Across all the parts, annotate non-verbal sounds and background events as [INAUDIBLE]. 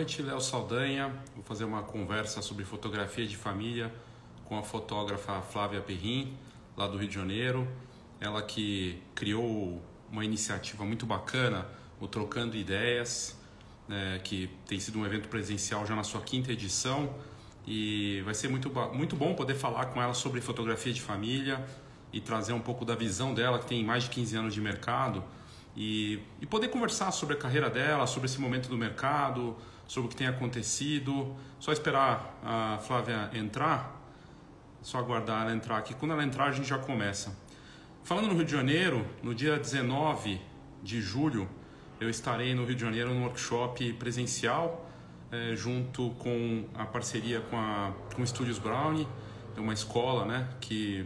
noite, Léo Saldanha. Vou fazer uma conversa sobre fotografia de família com a fotógrafa Flávia Perrin, lá do Rio de Janeiro. Ela que criou uma iniciativa muito bacana, o Trocando Ideias, né, que tem sido um evento presencial já na sua quinta edição. E vai ser muito, muito bom poder falar com ela sobre fotografia de família e trazer um pouco da visão dela, que tem mais de 15 anos de mercado e, e poder conversar sobre a carreira dela, sobre esse momento do mercado, sobre o que tem acontecido. Só esperar a Flávia entrar, só aguardar ela entrar aqui. Quando ela entrar, a gente já começa. Falando no Rio de Janeiro, no dia 19 de julho, eu estarei no Rio de Janeiro num workshop presencial, é, junto com a parceria com, a, com o Studios Brownie, é uma escola né, que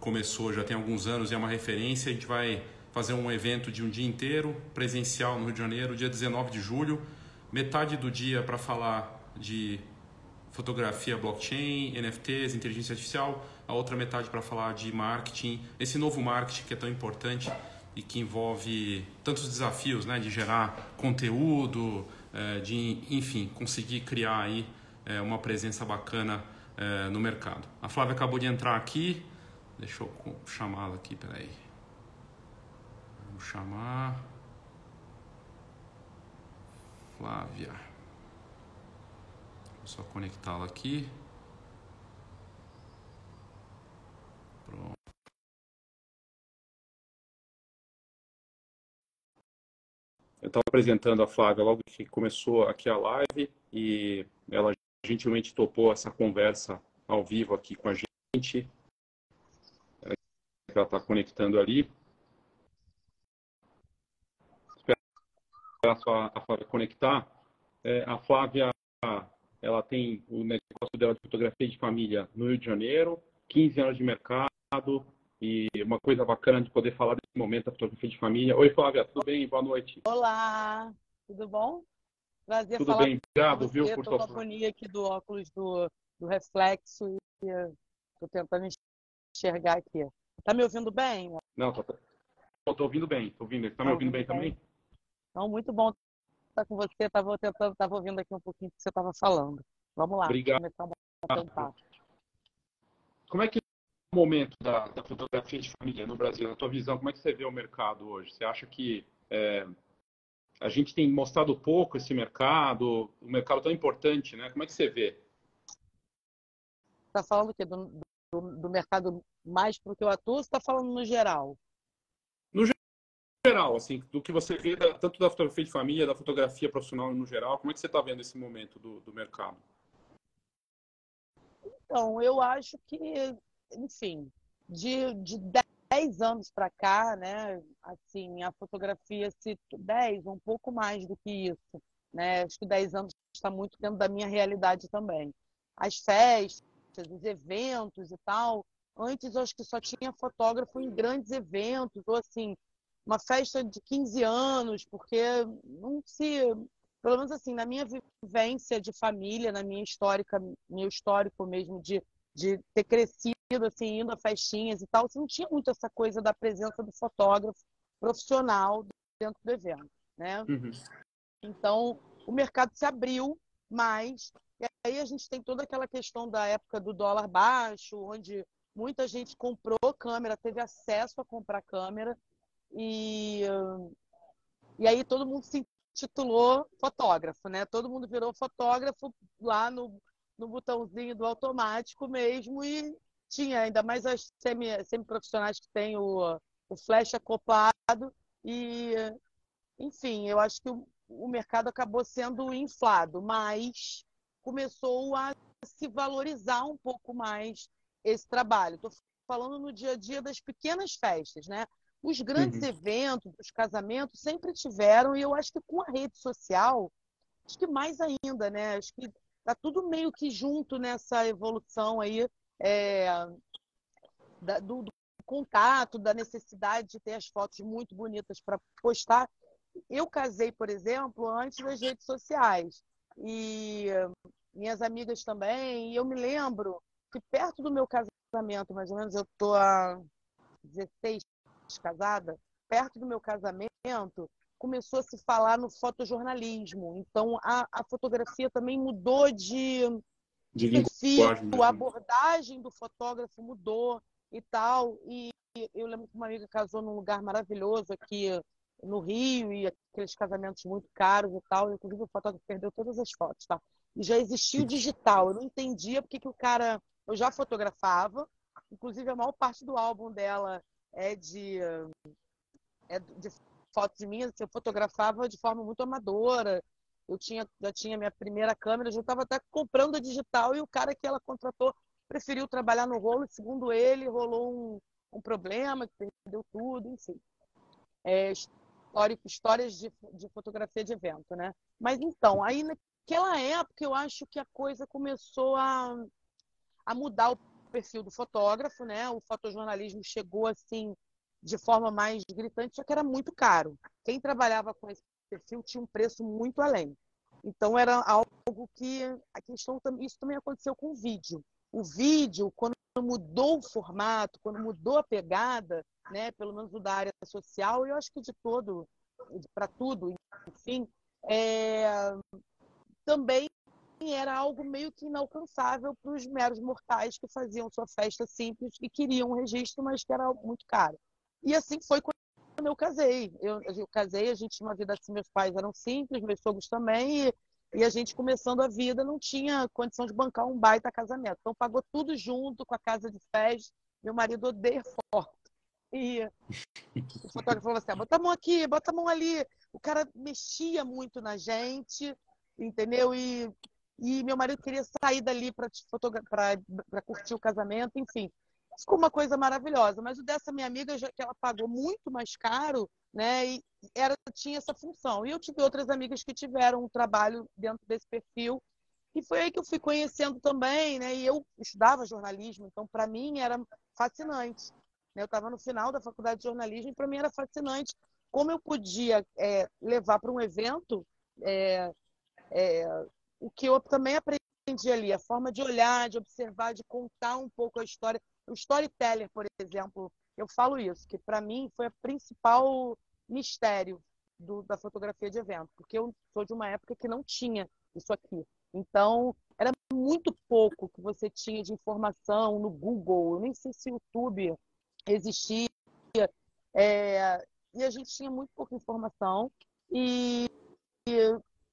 começou já tem alguns anos e é uma referência. A gente vai fazer um evento de um dia inteiro, presencial no Rio de Janeiro, dia 19 de julho. Metade do dia para falar de fotografia blockchain, NFTs, inteligência artificial, a outra metade para falar de marketing, esse novo marketing que é tão importante e que envolve tantos desafios, né, de gerar conteúdo, eh, de, enfim, conseguir criar aí eh, uma presença bacana eh, no mercado. A Flávia acabou de entrar aqui, deixa eu chamá-la aqui, peraí. Vamos chamar Flávia. Vou só conectá-la aqui. Pronto. Eu estava apresentando a Flávia logo que começou aqui a live e ela gentilmente topou essa conversa ao vivo aqui com a gente. Ela está conectando ali. A, a Flávia conectar. É, a Flávia, ela tem o negócio dela de fotografia de família no Rio de Janeiro, 15 anos de mercado e uma coisa bacana de poder falar desse momento da fotografia de família. Oi, Flávia, tudo bem? Boa noite. Olá, tudo bom? Prazer tudo falar bem, obrigado, viu, por sua companhia aqui do óculos do, do reflexo e estou tentando enxergar aqui. Tá me ouvindo bem? Não, tô, tô, ouvindo bem, tô ouvindo. Tá, tá me ouvindo bem, bem também? Então, muito bom estar com você. Estava tentando, estava ouvindo aqui um pouquinho do que você estava falando. Vamos lá. Obrigado. Como é que é o momento da, da, fotografia de família no Brasil? Na tua visão, como é que você vê o mercado hoje? Você acha que é, a gente tem mostrado pouco esse mercado, o mercado tão importante, né? Como é que você vê? Está falando que do, do, do mercado mais para o que eu atuo, ou está falando no geral? Geral, assim, do que você vê tanto da fotografia de família, da fotografia profissional no geral, como é que você está vendo esse momento do, do mercado? Então, eu acho que, enfim, de, de 10 anos para cá, né, assim, a fotografia se 10, um pouco mais do que isso, né? Acho que 10 anos está muito dentro da minha realidade também. As festas, os eventos e tal, antes eu acho que só tinha fotógrafo em grandes eventos ou assim, uma festa de 15 anos, porque não se. Pelo menos assim, na minha vivência de família, na minha histórica, meu histórico mesmo de, de ter crescido assim, indo a festinhas e tal, você não tinha muito essa coisa da presença do fotógrafo profissional dentro do evento, né? Uhum. Então, o mercado se abriu mais, e aí a gente tem toda aquela questão da época do dólar baixo, onde muita gente comprou câmera, teve acesso a comprar câmera, e, e aí todo mundo se titulou fotógrafo, né? Todo mundo virou fotógrafo lá no, no botãozinho do automático mesmo e tinha ainda mais as semi, semi-profissionais que tem o, o flash acoplado e enfim, eu acho que o, o mercado acabou sendo inflado, mas começou a se valorizar um pouco mais esse trabalho. Estou falando no dia a dia das pequenas festas, né? Os grandes uhum. eventos, os casamentos sempre tiveram, e eu acho que com a rede social, acho que mais ainda, né? Acho que tá tudo meio que junto nessa evolução aí é, da, do, do, contato, da necessidade de ter as fotos muito bonitas para postar. Eu casei, por exemplo, antes das redes sociais. E minhas amigas também. E eu me lembro que perto do meu casamento, mais ou menos, eu tô há 16, casada, perto do meu casamento, começou a se falar no fotojornalismo. Então, a, a fotografia também mudou de, de perfil, a abordagem do fotógrafo mudou e tal. E eu lembro que uma amiga casou num lugar maravilhoso aqui no Rio, e aqueles casamentos muito caros e tal. Inclusive, o fotógrafo perdeu todas as fotos, tá? E já existia o digital. Eu não entendia porque que o cara... Eu já fotografava, inclusive a maior parte do álbum dela é de, é de fotos minhas, assim, eu fotografava de forma muito amadora. Eu tinha, já tinha minha primeira câmera, já estava até comprando a digital e o cara que ela contratou preferiu trabalhar no rolo. Segundo ele, rolou um, um problema, que perdeu tudo, enfim. É, histórico, histórias de, de fotografia de evento, né? Mas então, aí naquela época eu acho que a coisa começou a, a mudar o perfil do fotógrafo, né? O fotojornalismo chegou assim de forma mais gritante, só que era muito caro. Quem trabalhava com esse perfil tinha um preço muito além. Então era algo que a questão isso também aconteceu com o vídeo. O vídeo, quando mudou o formato, quando mudou a pegada, né, pelo menos o da área social, eu acho que de todo, para tudo, enfim, é, também era algo meio que inalcançável para os meros mortais que faziam sua festa simples e queriam um registro, mas que era muito caro. E assim foi quando eu casei. Eu, eu casei, a gente tinha uma vida assim, meus pais eram simples, meus sogros também, e, e, a gente começando a vida não tinha condição de bancar um baita casamento. Então pagou tudo junto com a casa de festa. Meu marido odeia foto. E o fotógrafo falou assim: ah, bota a mão aqui, bota a mão ali. O cara mexia muito na gente, entendeu? E, e meu marido queria sair dali para curtir o casamento, enfim ficou uma coisa maravilhosa. Mas o dessa minha amiga, já que ela pagou muito mais caro, né, e era, tinha essa função. E eu tive outras amigas que tiveram um trabalho dentro desse perfil. E foi aí que eu fui conhecendo também, né? E eu estudava jornalismo, então para mim era fascinante. Né? Eu estava no final da faculdade de jornalismo e para mim era fascinante como eu podia é, levar para um evento é, é, o que eu também aprendi ali, a forma de olhar, de observar, de contar um pouco a história. O storyteller, por exemplo, eu falo isso, que para mim foi o principal mistério do, da fotografia de evento, porque eu sou de uma época que não tinha isso aqui. Então, era muito pouco que você tinha de informação no Google, eu nem sei se o YouTube existia, é, e a gente tinha muito pouca informação, e, e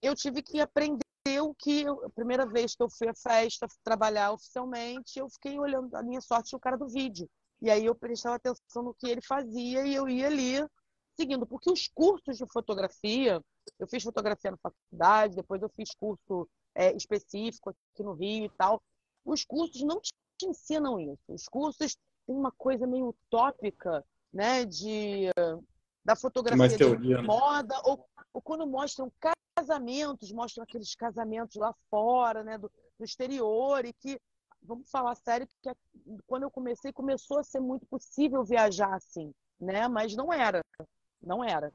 eu tive que aprender aconteceu que a primeira vez que eu fui à festa trabalhar oficialmente, eu fiquei olhando a minha sorte no cara do vídeo. E aí eu prestava atenção no que ele fazia e eu ia ali seguindo. Porque os cursos de fotografia, eu fiz fotografia na faculdade, depois eu fiz curso é, específico aqui no Rio e tal. Os cursos não te ensinam isso. Os cursos têm uma coisa meio utópica, né, de da fotografia teoria, de né? moda, né? ou, ou quando mostram casamentos, mostram aqueles casamentos lá fora, né, do, do exterior, e que, vamos falar sério, que quando eu comecei, começou a ser muito possível viajar assim, né, mas não era, não era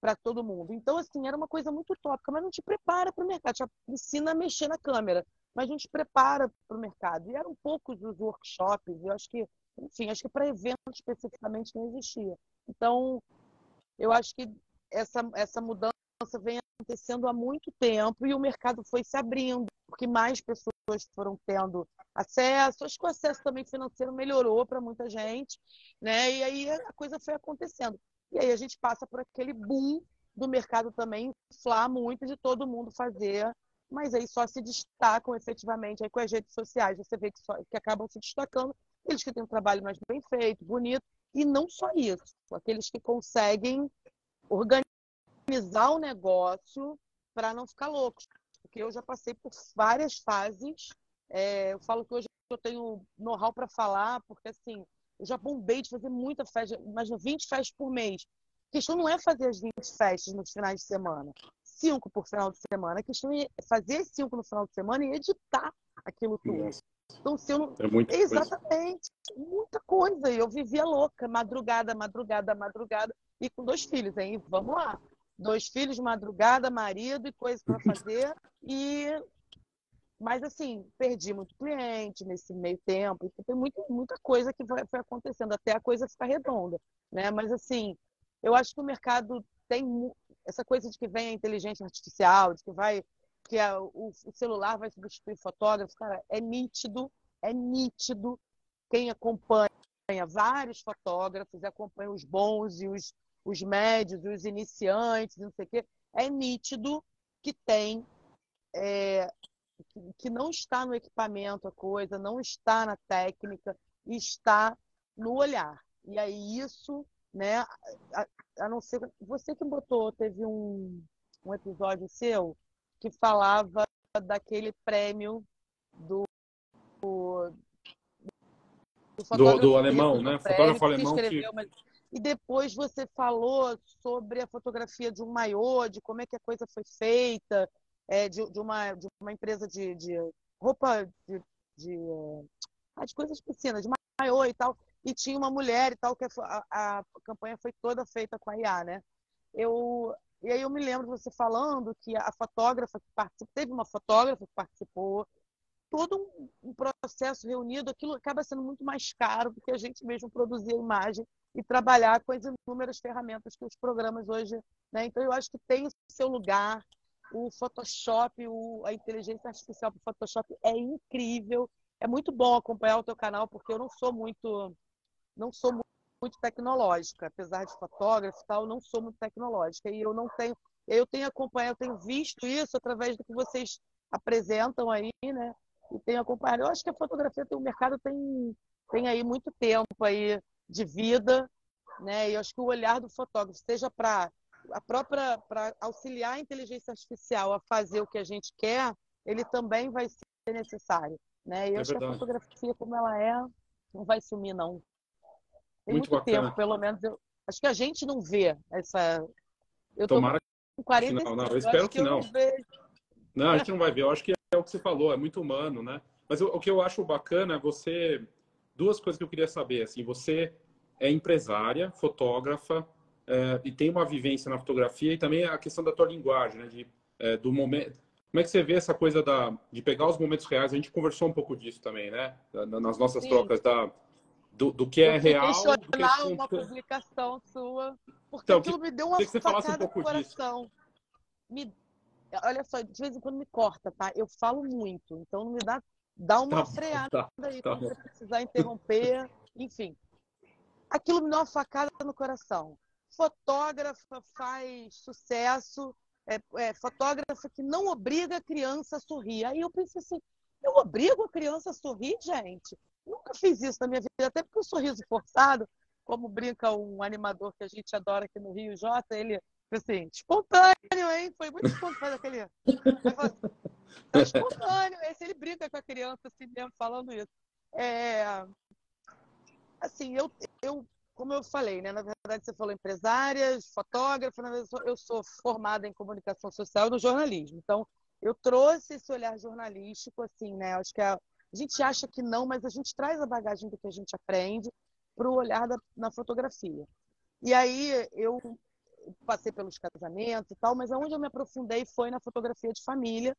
para todo mundo. Então, assim, era uma coisa muito utópica, mas não te prepara para o mercado, te ensina a mexer na câmera, mas não te prepara para o mercado. E eram poucos os workshops, eu acho que, enfim, acho que para eventos especificamente não existia. Então, eu acho que essa, essa mudança vem acontecendo há muito tempo e o mercado foi se abrindo, porque mais pessoas foram tendo acesso, acho que o acesso também financeiro melhorou para muita gente, né? E aí a coisa foi acontecendo. E aí a gente passa por aquele boom do mercado também inflar muito de todo mundo fazer, mas aí só se destacam efetivamente aí com as redes sociais. Você vê que, só, que acabam se destacando aqueles que têm um trabalho mais bem feito, bonito, e não só isso, aqueles que conseguem organizar organizar o negócio para não ficar louco. Porque eu já passei por várias fases. É, eu falo que hoje eu tenho know-how para falar, porque assim, eu já bombei de fazer muita festa, imagina, 20 festas por mês. A questão não é fazer as 20 festas nos finais de semana, cinco por final de semana. A questão é fazer cinco no final de semana e editar aquilo tudo. Então, se eu não... É muita Exatamente, coisa. muita coisa. Eu vivia louca, madrugada, madrugada, madrugada, e com dois filhos, hein? Vamos lá dois filhos, madrugada, marido e coisas para fazer. E mas assim, perdi muito cliente nesse meio tempo. Então, tem muita, muita coisa que foi, acontecendo até a coisa ficar redonda, né? Mas assim, eu acho que o mercado tem essa coisa de que vem a inteligência artificial, de que vai que a, o, o, celular vai substituir fotógrafo, cara, é nítido, é nítido. Quem acompanha vários fotógrafos, acompanha os bons e os, os médios, os iniciantes, não sei o quê, é nítido que tem é, que não está no equipamento a coisa, não está na técnica, está no olhar. E aí isso, né, a, a não ser você que botou, teve um, um episódio seu que falava daquele prêmio do do, do, do alemão, né? Fotógrafo alemão que, que... Uma... E depois você falou sobre a fotografia de um maiô, de como é que a coisa foi feita, é, de, de, uma, de uma empresa de, de roupa de, de, ah, de coisas piscinas, de maiô e tal, e tinha uma mulher e tal, que a, a campanha foi toda feita com a IA, né? Eu, e aí eu me lembro de você falando que a fotógrafa que participou, teve uma fotógrafa que participou, todo um, processo reunido, aquilo acaba sendo muito mais caro do que a gente mesmo produzir a imagem e trabalhar com as inúmeras ferramentas que os programas hoje, né? Então eu acho que tem o seu lugar, o Photoshop, o, a inteligência artificial para o Photoshop é incrível. É muito bom acompanhar o teu canal, porque eu não sou muito, não sou muito tecnológica, apesar de fotógrafo e tal, não sou muito tecnológica. E eu não tenho, eu tenho acompanhado, eu tenho visto isso através do que vocês apresentam aí, né? E tenho acompanhado. Eu acho que a fotografia tem o mercado tem tem aí muito tempo aí de vida, né? E eu acho que o olhar do fotógrafo, seja para a própria para auxiliar a inteligência artificial a fazer o que a gente quer, ele também vai ser necessário, né? E eu é acho verdade. que a fotografia como ela é não vai sumir não. Tem muito, muito tempo, pelo menos eu acho que a gente não vê essa eu tô Tomara com 45, não, não, eu espero que, que não. Não, não, a gente não vai ver. Eu acho que é o que você falou, é muito humano, né? Mas o, o que eu acho bacana é você duas coisas que eu queria saber, assim, você é empresária, fotógrafa, é, e tem uma vivência na fotografia e também a questão da tua linguagem, né? De, é, do momento. Como é que você vê essa coisa da, de pegar os momentos reais? A gente conversou um pouco disso também, né? Nas nossas Sim. trocas da, do, do que é real. Do que é uma publicação sua, porque então, aquilo que, me deu uma facada um no coração. Me, olha só, de vez em quando me corta, tá? Eu falo muito, então não me dá, dá uma tá, freada tá, aí tá, quando você precisar interromper, enfim. Aquilo me deu uma facada no coração fotógrafa faz sucesso, é, é, fotógrafa que não obriga a criança a sorrir. Aí eu pensei assim, eu obrigo a criança a sorrir, gente? Nunca fiz isso na minha vida, até porque o sorriso forçado, como brinca um animador que a gente adora aqui no Rio, Jota, ele assim, espontâneo, hein? Foi muito espontâneo aquele. Assim, espontâneo, esse ele brinca com a criança assim mesmo, falando isso. É, assim, eu, eu como eu falei, né? Na verdade, você falou empresária, fotógrafa, eu sou formada em comunicação social e no jornalismo. Então, eu trouxe esse olhar jornalístico, assim, né? Acho que a, a gente acha que não, mas a gente traz a bagagem do que a gente aprende para o olhar da, na fotografia. E aí eu passei pelos casamentos e tal, mas aonde eu me aprofundei foi na fotografia de família.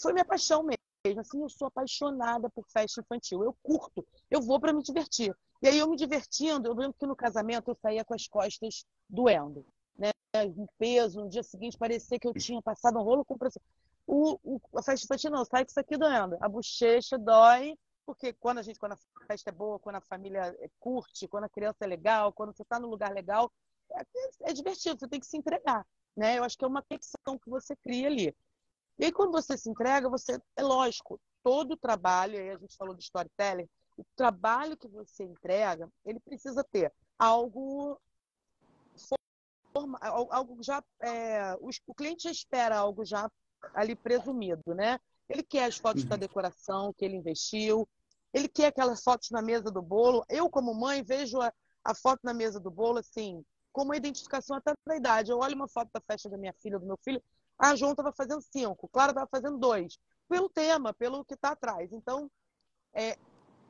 Foi minha paixão mesmo. Assim, eu sou apaixonada por festa infantil. Eu curto, eu vou para me divertir. E aí eu me divertindo, eu lembro que no casamento eu saía com as costas doendo, né? Um peso, no dia seguinte parecia que eu tinha passado um rolo compressor. O, o, a festa infantil não, sai com isso aqui doendo. A bochecha dói, porque quando a gente, quando a festa é boa, quando a família curte, quando a criança é legal, quando você está no lugar legal, é, é, divertido, você tem que se entregar. Né? Eu acho que é uma conexão que você cria ali. E aí, quando você se entrega, você, é lógico, todo o trabalho, aí a gente falou do storytelling, o trabalho que você entrega, ele precisa ter algo algo já é, o cliente já espera algo já ali presumido, né? Ele quer as fotos uhum. da decoração que ele investiu, ele quer aquelas fotos na mesa do bolo. Eu, como mãe, vejo a, a foto na mesa do bolo assim, como identificação até da idade. Eu olho uma foto da festa da minha filha, do meu filho, a João estava fazendo cinco, Clara estava fazendo dois, pelo tema, pelo que está atrás. Então, é,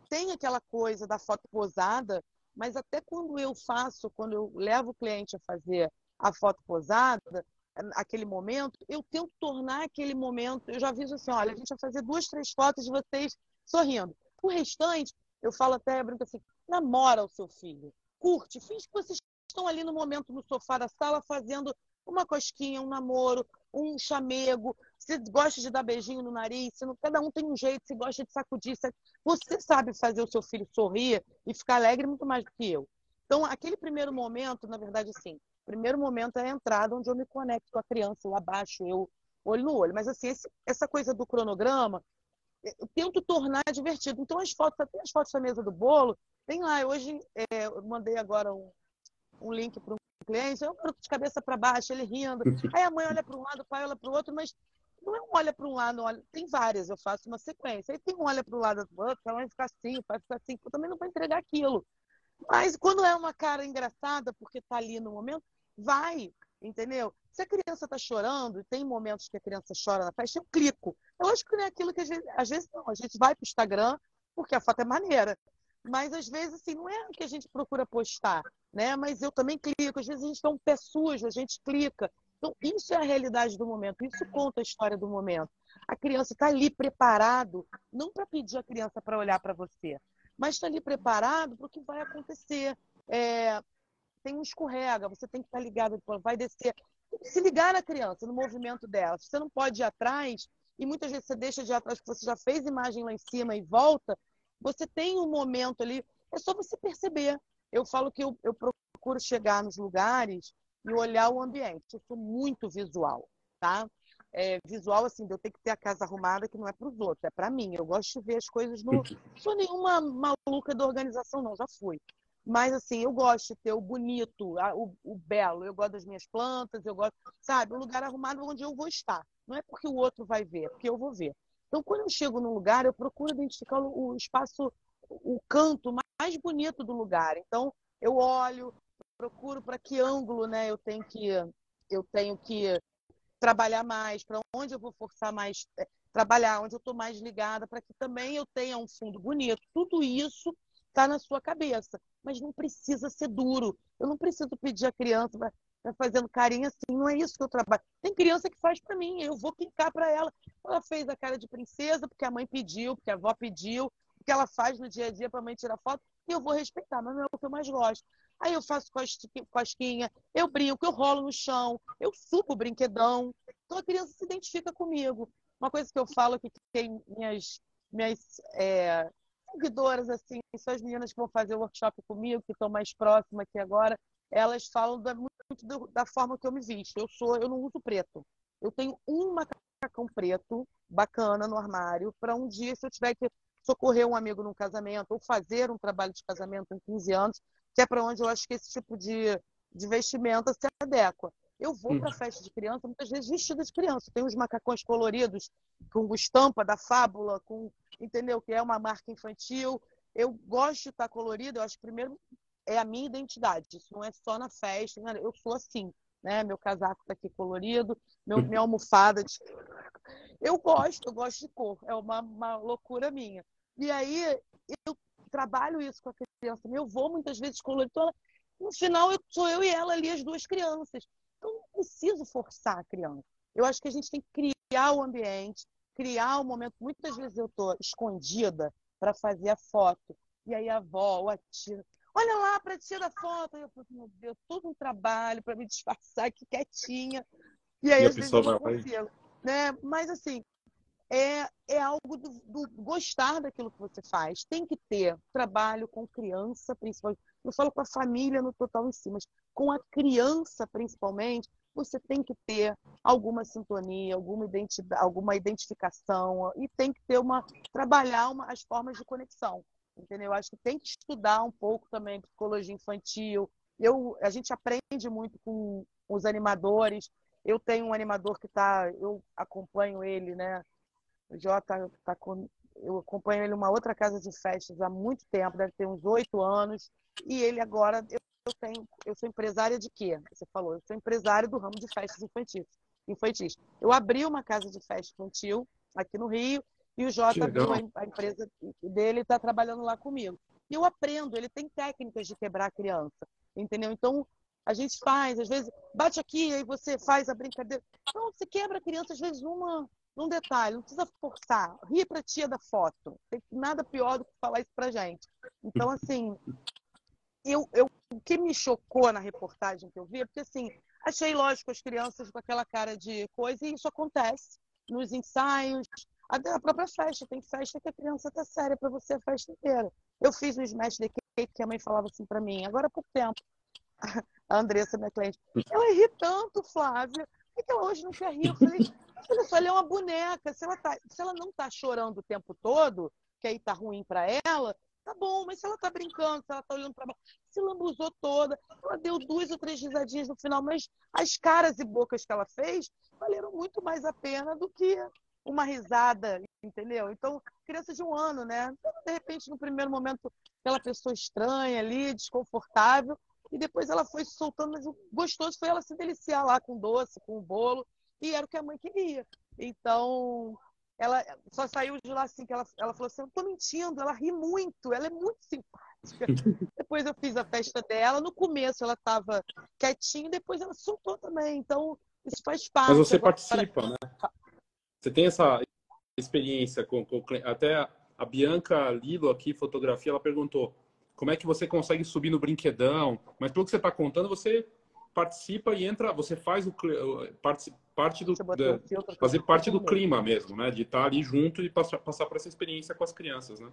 tem aquela coisa da foto posada, mas até quando eu faço, quando eu levo o cliente a fazer a foto posada, aquele momento, eu tento tornar aquele momento, eu já aviso assim, olha, a gente vai fazer duas, três fotos de vocês sorrindo. O restante, eu falo até, brinco assim, namora o seu filho, curte, finge que vocês estão ali no momento no sofá da sala fazendo uma cosquinha, um namoro, um chamego, se gosta de dar beijinho no nariz, não, cada um tem um jeito, se gosta de sacudir. Você sabe fazer o seu filho sorrir e ficar alegre muito mais do que eu. Então, aquele primeiro momento, na verdade, sim, primeiro momento é a entrada onde eu me conecto com a criança, eu abaixo, eu olho no olho. Mas, assim, esse, essa coisa do cronograma, eu tento tornar divertido. Então, as fotos, até as fotos da mesa do bolo, tem lá. Hoje, é, eu mandei agora um, um link para um cliente, eu garoto de cabeça para baixo, ele rindo. [LAUGHS] Aí a mãe olha para um lado, o pai olha para o outro, mas não é um olha para um lado, olha... tem várias, eu faço uma sequência. Aí tem um olha para o lado do outro, a mãe fica assim, o pai fica assim, eu também não vou entregar aquilo. Mas quando é uma cara engraçada, porque está ali no momento, vai, entendeu? Se a criança está chorando, e tem momentos que a criança chora na festa, eu clico. Eu acho que não é aquilo que a gente, às vezes não, a gente vai para o Instagram porque a foto é maneira. Mas às vezes, assim, não é o que a gente procura postar, né? Mas eu também clico. Às vezes a gente está um pé sujo, a gente clica. Então, isso é a realidade do momento, isso conta a história do momento. A criança está ali preparado, não para pedir a criança para olhar para você, mas está ali preparado para o que vai acontecer. É, tem um escorrega, você tem que estar tá ligado, vai descer. Se ligar na criança, no movimento dela. Você não pode ir atrás, e muitas vezes você deixa de ir atrás, porque você já fez imagem lá em cima e volta, você tem um momento ali, é só você perceber. Eu falo que eu, eu procuro chegar nos lugares e olhar o ambiente. Eu sou muito visual, tá? É, visual, assim, de eu ter que ter a casa arrumada, que não é para os outros, é para mim. Eu gosto de ver as coisas no. Não sou nenhuma maluca da organização, não, já fui. Mas, assim, eu gosto de ter o bonito, o, o belo. Eu gosto das minhas plantas, eu gosto, sabe, um lugar arrumado onde eu vou estar. Não é porque o outro vai ver, é porque eu vou ver. Então, quando eu chego num lugar, eu procuro identificar o espaço, o canto mais bonito do lugar. Então, eu olho, procuro para que ângulo, né, eu tenho que eu tenho que trabalhar mais, para onde eu vou forçar mais é, trabalhar, onde eu estou mais ligada, para que também eu tenha um fundo bonito. Tudo isso está na sua cabeça, mas não precisa ser duro. Eu não preciso pedir a criança tá fazendo carinho assim, não é isso que eu trabalho. Tem criança que faz para mim, eu vou clicar para ela. Ela fez a cara de princesa porque a mãe pediu, porque a avó pediu, porque ela faz no dia a dia para a mãe tirar foto, e eu vou respeitar, mas não é o que eu mais gosto. Aí eu faço cosquinha, eu brinco, eu rolo no chão, eu subo o brinquedão. Então a criança se identifica comigo. Uma coisa que eu falo que tem minhas, minhas é, seguidoras, assim, são as meninas que vão fazer o workshop comigo, que estão mais próximas aqui agora, elas falam da, muito da forma que eu me visto. Eu sou, eu não uso preto. Eu tenho um macacão preto bacana no armário para um dia, se eu tiver que socorrer um amigo num casamento ou fazer um trabalho de casamento em 15 anos, que é para onde eu acho que esse tipo de, de vestimenta se adequa. Eu vou para festa de criança, muitas vezes vestida de criança. Tem uns macacões coloridos com estampa da fábula, com entendeu que é uma marca infantil. Eu gosto de estar colorido. Eu acho que primeiro é a minha identidade. Isso não é só na festa. Né? Eu sou assim, né? Meu casaco está aqui colorido, meu, minha almofada. De... [LAUGHS] Eu gosto, eu gosto de cor. É uma, uma loucura minha. E aí eu trabalho isso com a criança. Eu vou muitas vezes colorido. No final, eu, sou eu e ela ali, as duas crianças. Então, não preciso forçar a criança. Eu acho que a gente tem que criar o ambiente, criar o momento. Muitas vezes eu estou escondida para fazer a foto. E aí a avó a tia, olha lá para tirar foto. E eu falo, meu Deus, todo um trabalho para me [LAUGHS] disfarçar aqui quietinha. E aí, e vezes, eu não consigo. Né? Mas, assim, é, é algo do, do, gostar daquilo que você faz. Tem que ter trabalho com criança, principalmente. Eu falo com a família no total em si, mas com a criança, principalmente, você tem que ter alguma sintonia, alguma, identidade, alguma identificação e tem que ter uma trabalhar uma, as formas de conexão, entendeu? Acho que tem que estudar um pouco também psicologia infantil. Eu, a gente aprende muito com os animadores. Eu tenho um animador que está, eu acompanho ele, né? O Jota tá com, eu acompanho ele numa outra casa de festas há muito tempo, deve ter uns oito anos, e ele agora eu eu tenho, eu sou empresária de quê? Você falou, eu sou empresária do ramo de festas infantis. infantis. Eu abri uma casa de festa infantil aqui no Rio e o Jota abriu a, empresa dele está trabalhando lá comigo. E eu aprendo, ele tem técnicas de quebrar a criança, entendeu? Então, a gente faz, às vezes, bate aqui, aí você faz a brincadeira. Então, você quebra a criança, às vezes, uma, num detalhe, não precisa forçar. Ri pra tia da foto. Tem nada pior do que falar isso pra gente. Então, assim, eu, eu que me chocou na reportagem que eu vi, é porque assim, achei lógico as crianças com aquela cara de coisa, e isso acontece nos ensaios, até a própria festa. Tem festa que a criança tá séria para você a festa inteira. Eu fiz o Smash the Cake que a mãe falava assim para mim, agora pouco tempo. [LAUGHS] A Andressa, minha cliente, ela ri tanto, Flávia, por que ela hoje não quer rir? Eu falei, [LAUGHS] olha só, ela é uma boneca. Se ela, tá, se ela não tá chorando o tempo todo, que aí tá ruim para ela, tá bom, mas se ela tá brincando, se ela tá olhando para baixo, se lambuzou toda, ela deu duas ou três risadinhas no final, mas as caras e bocas que ela fez valeram muito mais a pena do que uma risada, entendeu? Então, criança de um ano, né? Então, de repente, no primeiro momento, aquela pessoa estranha ali, desconfortável, e depois ela foi se soltando, mas o gostoso foi ela se deliciar lá com doce, com o bolo, e era o que a mãe queria. Então, ela só saiu de lá assim, que ela, ela falou assim, eu tô mentindo, ela ri muito, ela é muito simpática. [LAUGHS] depois eu fiz a festa dela, no começo ela estava quietinha, depois ela soltou também, então isso faz parte. Mas você participa, né? Você tem essa experiência com, com até a Bianca Lilo aqui, fotografia, ela perguntou como é que você consegue subir no brinquedão, mas pelo que você está contando, você participa e entra, você faz o parte, parte do da, fazer parte do clima mesmo, né? De estar ali junto e passar, passar por essa experiência com as crianças, né?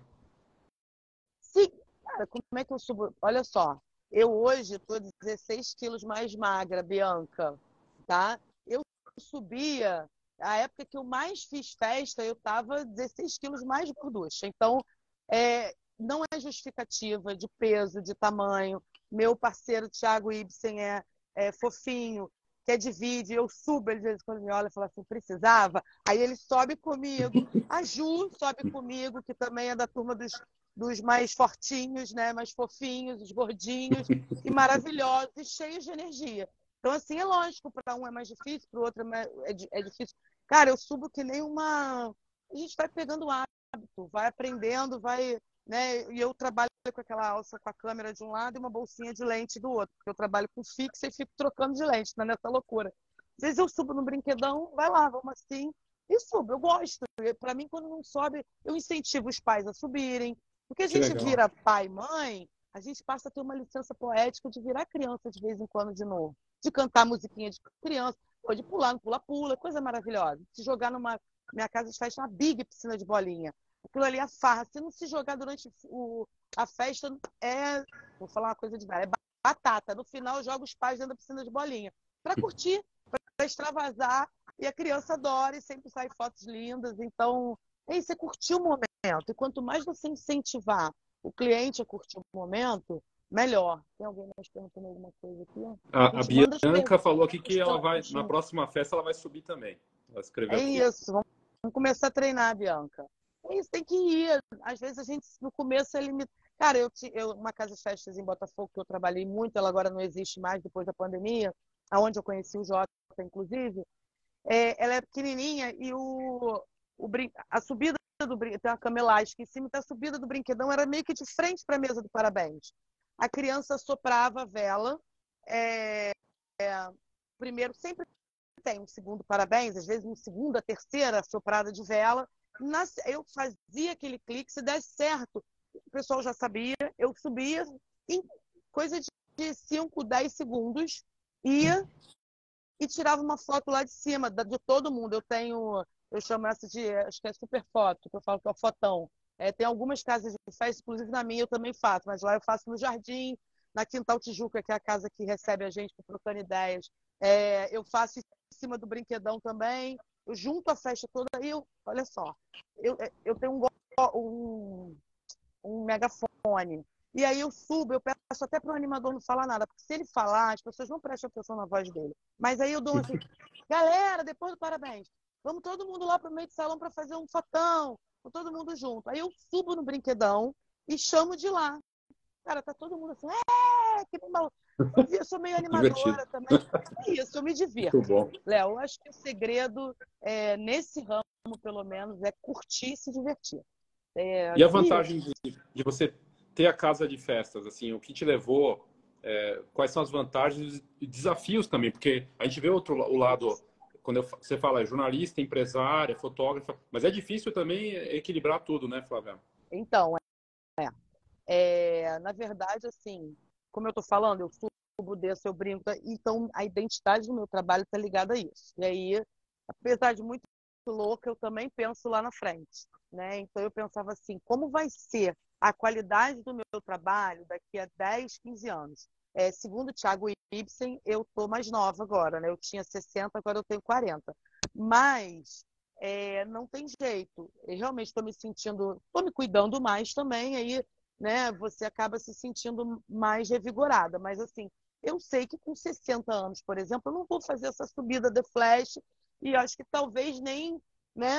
Sim, cara, como é que eu subo? Olha só, eu hoje estou 16 quilos mais magra, Bianca, tá? Eu subia a época que eu mais fiz festa, eu estava 16 quilos mais gorducha. Então, é, não é justificativa de peso, de tamanho. Meu parceiro Thiago Ibsen é, é fofinho, quer divide, eu subo, ele às vezes quando me olha fala assim, precisava. Aí ele sobe comigo. A Ju sobe comigo, que também é da turma dos, dos mais fortinhos, né? Mais fofinhos, os gordinhos e maravilhosos e cheios de energia. Então, assim, é lógico, para um é mais difícil, para o outro é, mais, é, é difícil. Cara, eu subo que nem uma. A gente vai pegando hábito, vai aprendendo, vai né? E eu trabalho com aquela alça com a câmera de um lado e uma bolsinha de lente do outro, porque eu trabalho com fixa e fico trocando de lente, né? nessa loucura. Às vezes eu subo no brinquedão, vai lá, vamos assim, e subo, eu gosto. Para mim, quando não sobe, eu incentivo os pais a subirem, porque a gente vira pai e mãe, a gente passa a ter uma licença poética de virar criança de vez em quando de novo, de cantar musiquinha de criança, de pular no pula-pula, coisa maravilhosa. Se jogar numa minha casa de festa, uma big piscina de bolinha aquilo ali é farra. Se não se jogar durante o, a festa, é. Vou falar uma coisa de velho, é batata. No final, joga os pais dentro da piscina de bolinha. Para curtir, para extravasar. E a criança adora e sempre sai fotos lindas. Então, é isso, é curtir o momento. E quanto mais você incentivar o cliente a curtir o momento, melhor. Tem alguém mais perguntando alguma coisa aqui? A, a Bianca falou aqui que ela vai, na próxima festa, ela vai subir também. Ela escreveu é aqui. isso, vamos, vamos começar a treinar, Bianca. É isso, tem que ir. Às vezes a gente, no começo, é limitado. Cara, eu, eu uma casa de festas em Botafogo que eu trabalhei muito, ela agora não existe mais depois da pandemia, aonde eu conheci o Jota, inclusive. É, ela é pequenininha e o, o a subida do tem uma cama elástica em cima, então a subida do brinquedão era meio que de frente para a mesa do parabéns. A criança soprava a vela. É, é, primeiro, sempre tem um segundo parabéns, às vezes uma segunda, terceira soprada de vela eu fazia aquele clique, se desse certo, o pessoal já sabia, eu subia em coisa de 5, 10 segundos, ia e tirava uma foto lá de cima, de todo mundo. Eu tenho, eu chamo essa de, acho que é super foto, que eu falo que é o fotão. É, tem algumas casas de festa, inclusive na minha eu também faço, mas lá eu faço no jardim, na Quintal Tijuca, que é a casa que recebe a gente para trocando ideias. É, eu faço em cima do brinquedão também eu junto a festa toda e eu, olha só, eu, eu tenho um, um, um megafone. E aí eu subo, eu peço até para o animador não falar nada, porque se ele falar, as pessoas não prestam atenção na voz dele. Mas aí eu dou assim, [LAUGHS] galera, depois do parabéns, vamos todo mundo lá para o meio do salão para fazer um fatão, com todo mundo junto. Aí eu subo no brinquedão e chamo de lá. Cara, tá todo mundo assim, é, que maluco. Eu sou meio [LAUGHS] animadora também. É isso, eu me divirto. Léo, acho que o segredo é, nesse ramo, pelo menos, é curtir e se divertir. É, e a vantagem de, de, você ter a casa de festas, assim, o que te levou, é, quais são as vantagens e desafios também? Porque a gente vê outro, o lado, quando eu, você fala é jornalista, empresária, fotógrafa, mas é difícil também equilibrar tudo, né, Flávia? Então, é. é na verdade, assim, como eu estou falando, eu subo, desço, eu brinco, então a identidade do meu trabalho está ligada a isso. E aí, apesar de muito louca, eu também penso lá na frente, né? Então eu pensava assim, como vai ser a qualidade do meu trabalho daqui a 10, 15 anos? É, segundo o Thiago Ibsen, eu estou mais nova agora, né? Eu tinha 60, agora eu tenho 40. Mas é, não tem jeito. Eu realmente estou me sentindo, estou me cuidando mais também, aí né, você acaba se sentindo mais revigorada. Mas assim, eu sei que com 60 anos, por exemplo, eu não vou fazer essa subida de flash e acho que talvez nem, né,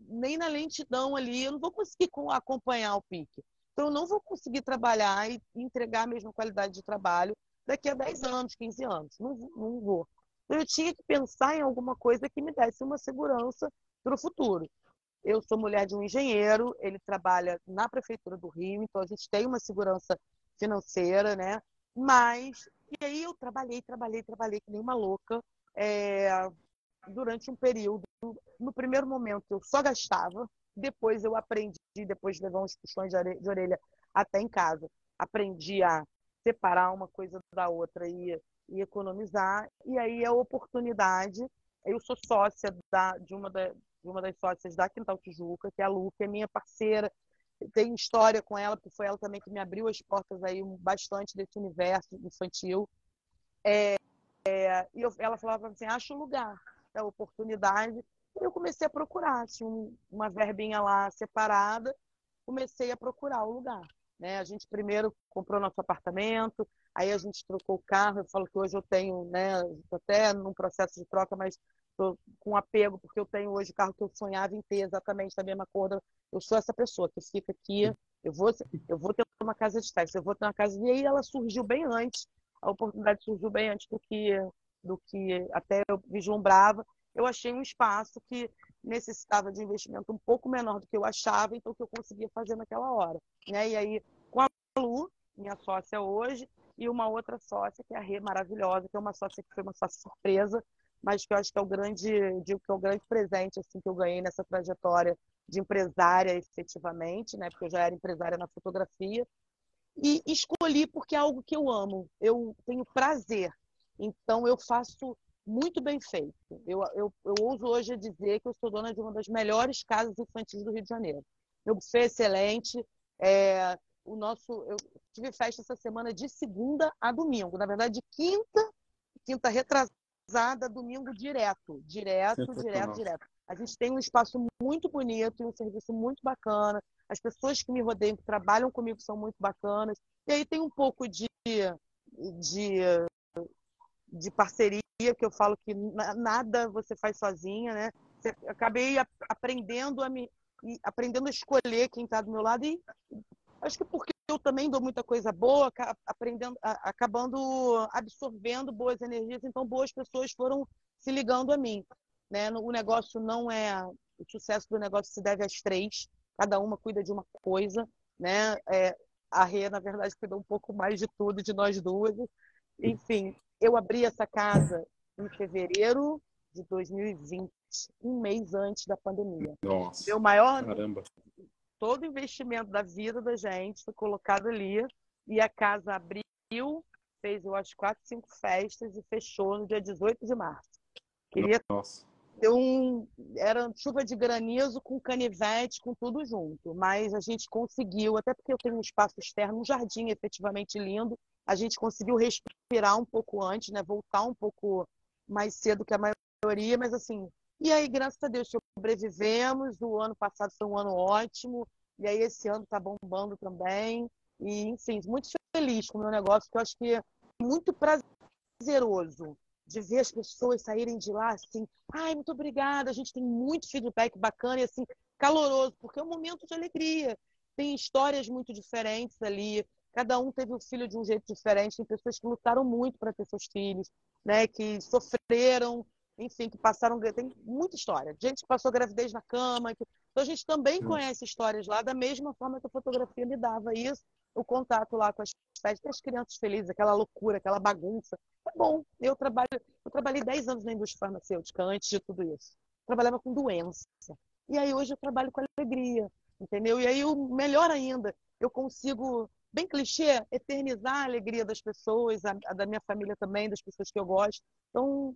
nem na lentidão ali, eu não vou conseguir acompanhar o pique. Então, eu não vou conseguir trabalhar e entregar a mesma qualidade de trabalho daqui a 10 anos, 15 anos. Não, não vou. Então, eu tinha que pensar em alguma coisa que me desse uma segurança para o futuro. Eu sou mulher de um engenheiro, ele trabalha na prefeitura do Rio, então a gente tem uma segurança financeira, né? Mas, e aí eu trabalhei, trabalhei, trabalhei que nem uma louca é, durante um período. No primeiro momento eu só gastava, depois eu aprendi, depois de levar uns puxões de orelha até em casa, aprendi a separar uma coisa da outra e, e economizar. E aí a oportunidade, eu sou sócia da, de uma da, de uma das sócias da Quintal Tijuca, que é a Lu, que é minha parceira. Tenho história com ela, porque foi ela também que me abriu as portas aí bastante desse universo infantil. É, é, e eu, ela falava assim, acha o lugar, a oportunidade. E eu comecei a procurar, tinha um, uma verbinha lá separada, comecei a procurar o lugar. Né? A gente primeiro comprou nosso apartamento, aí a gente trocou o carro. Eu falo que hoje eu tenho, né, até num processo de troca, mas Estou com apego, porque eu tenho hoje o carro que eu sonhava em ter exatamente da mesma cor. Eu sou essa pessoa que fica aqui, eu vou, eu vou ter uma casa de festa, eu vou ter uma casa. E aí ela surgiu bem antes, a oportunidade surgiu bem antes do que, do que até eu vislumbrava. Eu achei um espaço que necessitava de investimento um pouco menor do que eu achava, então que eu conseguia fazer naquela hora. Né? E aí, com a Lu, minha sócia hoje, e uma outra sócia, que é a Rê maravilhosa, que é uma sócia que foi uma sócia surpresa, mas que eu acho que é o grande, digo que é o grande presente assim que eu ganhei nessa trajetória de empresária efetivamente, né? Porque eu já era empresária na fotografia e escolhi porque é algo que eu amo, eu tenho prazer, então eu faço muito bem feito. Eu, eu, eu ouso hoje dizer que eu sou dona de uma das melhores casas infantis do Rio de Janeiro. Meu buffet é excelente, é, o nosso, eu tive festa essa semana de segunda a domingo, na verdade de quinta, quinta retrasada domingo direto, direto, direto, direto. A gente tem um espaço muito bonito e um serviço muito bacana. As pessoas que me rodeiam, que trabalham comigo, são muito bacanas. E aí tem um pouco de, de, de parceria, que eu falo que nada você faz sozinha, né? Acabei aprendendo a me aprendendo a escolher quem está do meu lado e acho que porque eu também dou muita coisa boa, aprendendo, acabando absorvendo boas energias, então boas pessoas foram se ligando a mim. Né? O negócio não é. O sucesso do negócio se deve às três, cada uma cuida de uma coisa. Né? É, a Rê, na verdade, cuidou um pouco mais de tudo, de nós duas. Enfim, eu abri essa casa em fevereiro de 2020, um mês antes da pandemia. Nossa. Meu maior, caramba todo o investimento da vida da gente foi colocado ali. E a casa abriu, fez, eu acho, quatro, cinco festas e fechou no dia 18 de março. Queria Nossa. ter um. Era chuva de granizo com canivete, com tudo junto. Mas a gente conseguiu, até porque eu tenho um espaço externo, um jardim efetivamente lindo. A gente conseguiu respirar um pouco antes, né? Voltar um pouco mais cedo que a maioria, mas assim, e aí, graças a Deus, sobrevivemos. O ano passado foi um ano ótimo. E aí, esse ano está bombando também. E, enfim, muito feliz com o meu negócio, que eu acho que é muito prazeroso de ver as pessoas saírem de lá assim. Ai, muito obrigada. A gente tem muito feedback bacana e, assim, caloroso, porque é um momento de alegria. Tem histórias muito diferentes ali. Cada um teve o filho de um jeito diferente. Tem pessoas que lutaram muito para ter seus filhos, né? Que sofreram enfim, que passaram. Tem muita história. Gente que passou gravidez na cama. Que... Então a gente também conhece histórias lá, da mesma forma que a fotografia me dava isso, o contato lá com as festas, as crianças felizes, aquela loucura, aquela bagunça. É bom. Eu trabalho, eu trabalhei 10 anos na indústria farmacêutica antes de tudo isso. trabalhava com doença. E aí hoje eu trabalho com alegria, entendeu? E aí, o melhor ainda, eu consigo bem clichê, eternizar a alegria das pessoas, a, a, da minha família também, das pessoas que eu gosto. Então,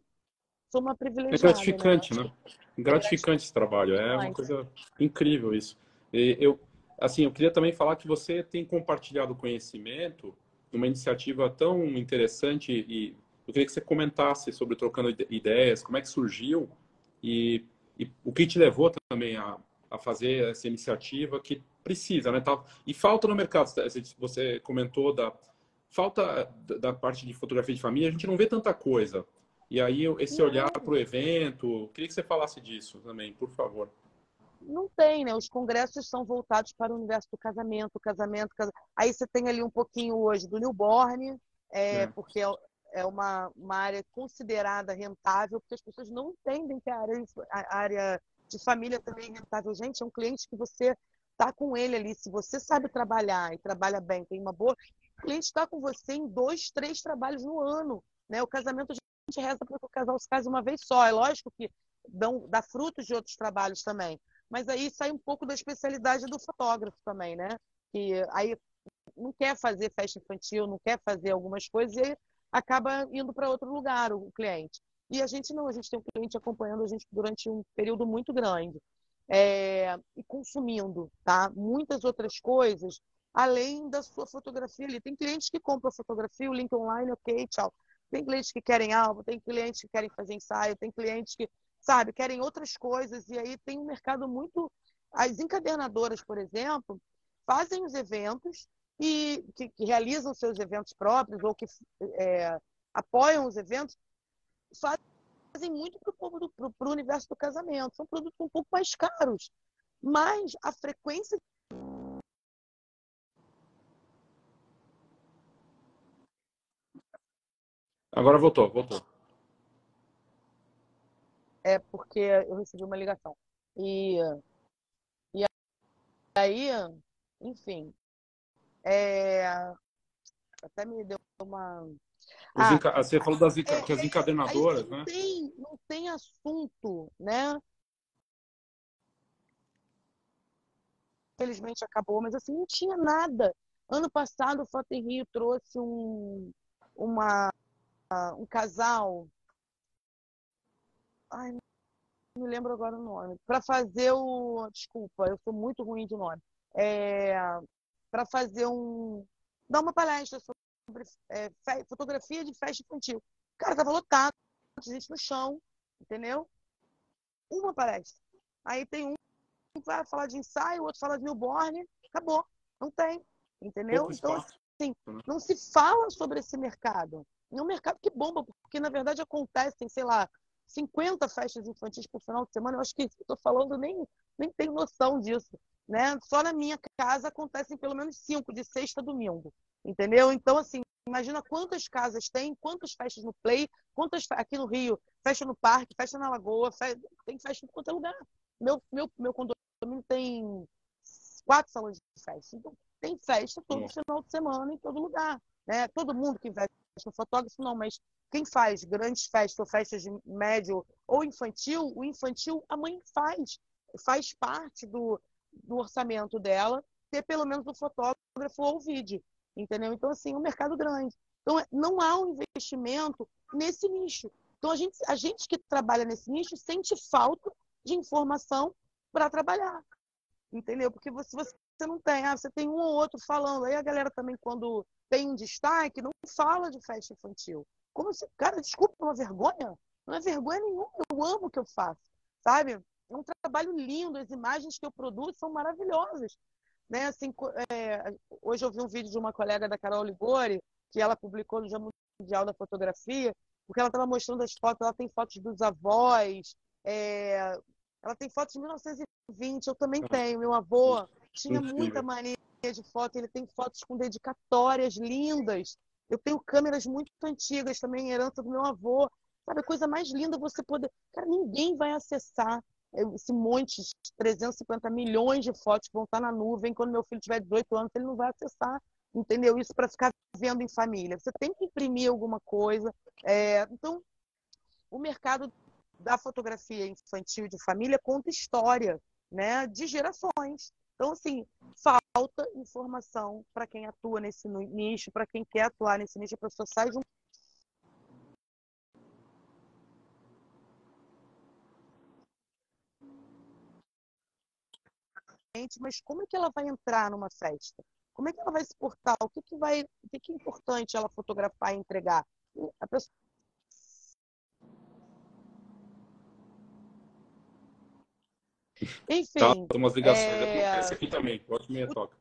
sou uma privilegiada. É gratificante, né? né? Gratificante esse trabalho. É uma coisa incrível isso. E eu, assim, eu queria também falar que você tem compartilhado conhecimento uma iniciativa tão interessante e eu queria que você comentasse sobre trocando ideias, como é que surgiu e, e o que te levou também a, a fazer essa iniciativa que precisa, né? Tá, e falta no mercado, você comentou da falta da parte de fotografia de família, a gente não vê tanta coisa. E aí esse olhar para o evento, queria que você falasse disso também, por favor. Não tem, né? Os congressos são voltados para o universo do casamento, casamento, casamento. Aí você tem ali um pouquinho hoje do newborn, é, é. porque é, é uma, uma área considerada rentável, porque as pessoas não entendem que a área, a área de família também é rentável. Gente, é um cliente que você está com ele ali. Se você sabe trabalhar e trabalha bem, tem uma boa. O cliente está com você em dois, três trabalhos no ano. Né? O casamento a gente reza para que o casal se case uma vez só. É lógico que dão, dá frutos de outros trabalhos também. Mas aí sai um pouco da especialidade do fotógrafo também, né? Que aí não quer fazer festa infantil, não quer fazer algumas coisas e acaba indo para outro lugar o cliente. E a gente não, a gente tem um cliente acompanhando a gente durante um período muito grande é, e consumindo, tá? Muitas outras coisas além da sua fotografia ali. Tem clientes que compram fotografia, o link online, ok, tchau. Tem clientes que querem álbum, tem clientes que querem fazer ensaio, tem clientes que, sabe, querem outras coisas. E aí tem um mercado muito. As encadernadoras, por exemplo, fazem os eventos e que, que realizam seus eventos próprios ou que é, apoiam os eventos, fazem muito para o povo do pro, universo do casamento. São produtos um pouco mais caros, mas a frequência Agora voltou, voltou. É porque eu recebi uma ligação. E, e aí, enfim, é, até me deu uma. Ah, você falou das é, que as é, encadenadoras, não né? Tem, não tem assunto, né? Infelizmente acabou, mas assim, não tinha nada. Ano passado, o Foto em Rio trouxe um, uma, um casal. Ai, não me lembro agora o nome. Para fazer o. Desculpa, eu sou muito ruim de nome. É, Para fazer um. Dar uma palestra sobre é, fotografia de festa infantil. Cara, tava lotado, gente no chão, entendeu? Uma palestra. Aí tem um que vai falar de ensaio, o outro fala de newborn, acabou. Não tem, entendeu? Então, assim, não se fala sobre esse mercado. É um mercado que bomba, porque na verdade acontecem, sei lá, 50 festas infantis por final de semana. Eu acho que estou falando nem, nem tenho noção disso. Né? Só na minha casa acontecem pelo menos cinco, de sexta a domingo. Entendeu? Então, assim, imagina quantas casas tem, quantas festas no Play, quantas aqui no Rio, festa no parque, festa na Lagoa, festa, tem festa em qualquer lugar. Meu, meu, meu condomínio tem quatro salões de festa. Então, tem festa todo final de semana em todo lugar. Né? Todo mundo que investe no fotógrafo, não, mas quem faz grandes festas ou festas de médio ou infantil, o infantil a mãe faz. Faz parte do, do orçamento dela ter pelo menos o fotógrafo ou o vídeo entendeu? Então, assim, é um mercado grande. Então, é, não há um investimento nesse nicho. Então, a gente, a gente que trabalha nesse nicho sente falta de informação para trabalhar, entendeu? Porque se você, você não tem, ah, você tem um ou outro falando, aí a galera também, quando tem um destaque, não fala de festa infantil. Como se, cara, desculpa, é uma vergonha? Não é vergonha nenhuma, eu amo o que eu faço, sabe? É um trabalho lindo, as imagens que eu produzo são maravilhosas. Né? Assim, é, hoje eu vi um vídeo de uma colega da Carol Ligori, que ela publicou no Dia Mundial da Fotografia, porque ela estava mostrando as fotos, ela tem fotos dos avós, é, ela tem fotos de 1920, eu também tenho. Meu avô tinha muita mania de foto, ele tem fotos com dedicatórias lindas. Eu tenho câmeras muito antigas também, herança do meu avô. Sabe, a coisa mais linda você poder. Cara, ninguém vai acessar esse monte, 350 milhões de fotos que vão estar na nuvem. Quando meu filho tiver 18 anos, ele não vai acessar, entendeu? Isso para ficar vendo em família. Você tem que imprimir alguma coisa. É, então, o mercado da fotografia infantil de família conta história, né, de gerações. Então, assim, falta informação para quem atua nesse nicho, para quem quer atuar nesse nicho, a pessoa sai de um mas como é que ela vai entrar numa festa? Como é que ela vai se portar? O que, que vai, o que, que é importante ela fotografar e entregar? A pessoa Enfim. Tá, umas ligações é... esse aqui também, pode me toca.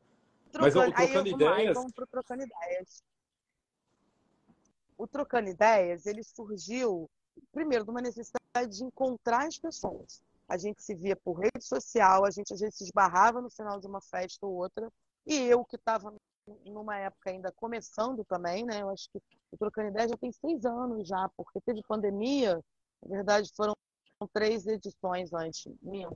Mas o trocando ideias. vamos pro trocando ideias. O trocando ideias, ele surgiu primeiro de uma necessidade de encontrar as pessoas. A gente se via por rede social, a gente às vezes se esbarrava no final de uma festa ou outra. E eu, que estava numa época ainda começando também, né? Eu acho que o Trocando Ideia já tem seis anos já, porque teve pandemia. Na verdade, foram três edições antes.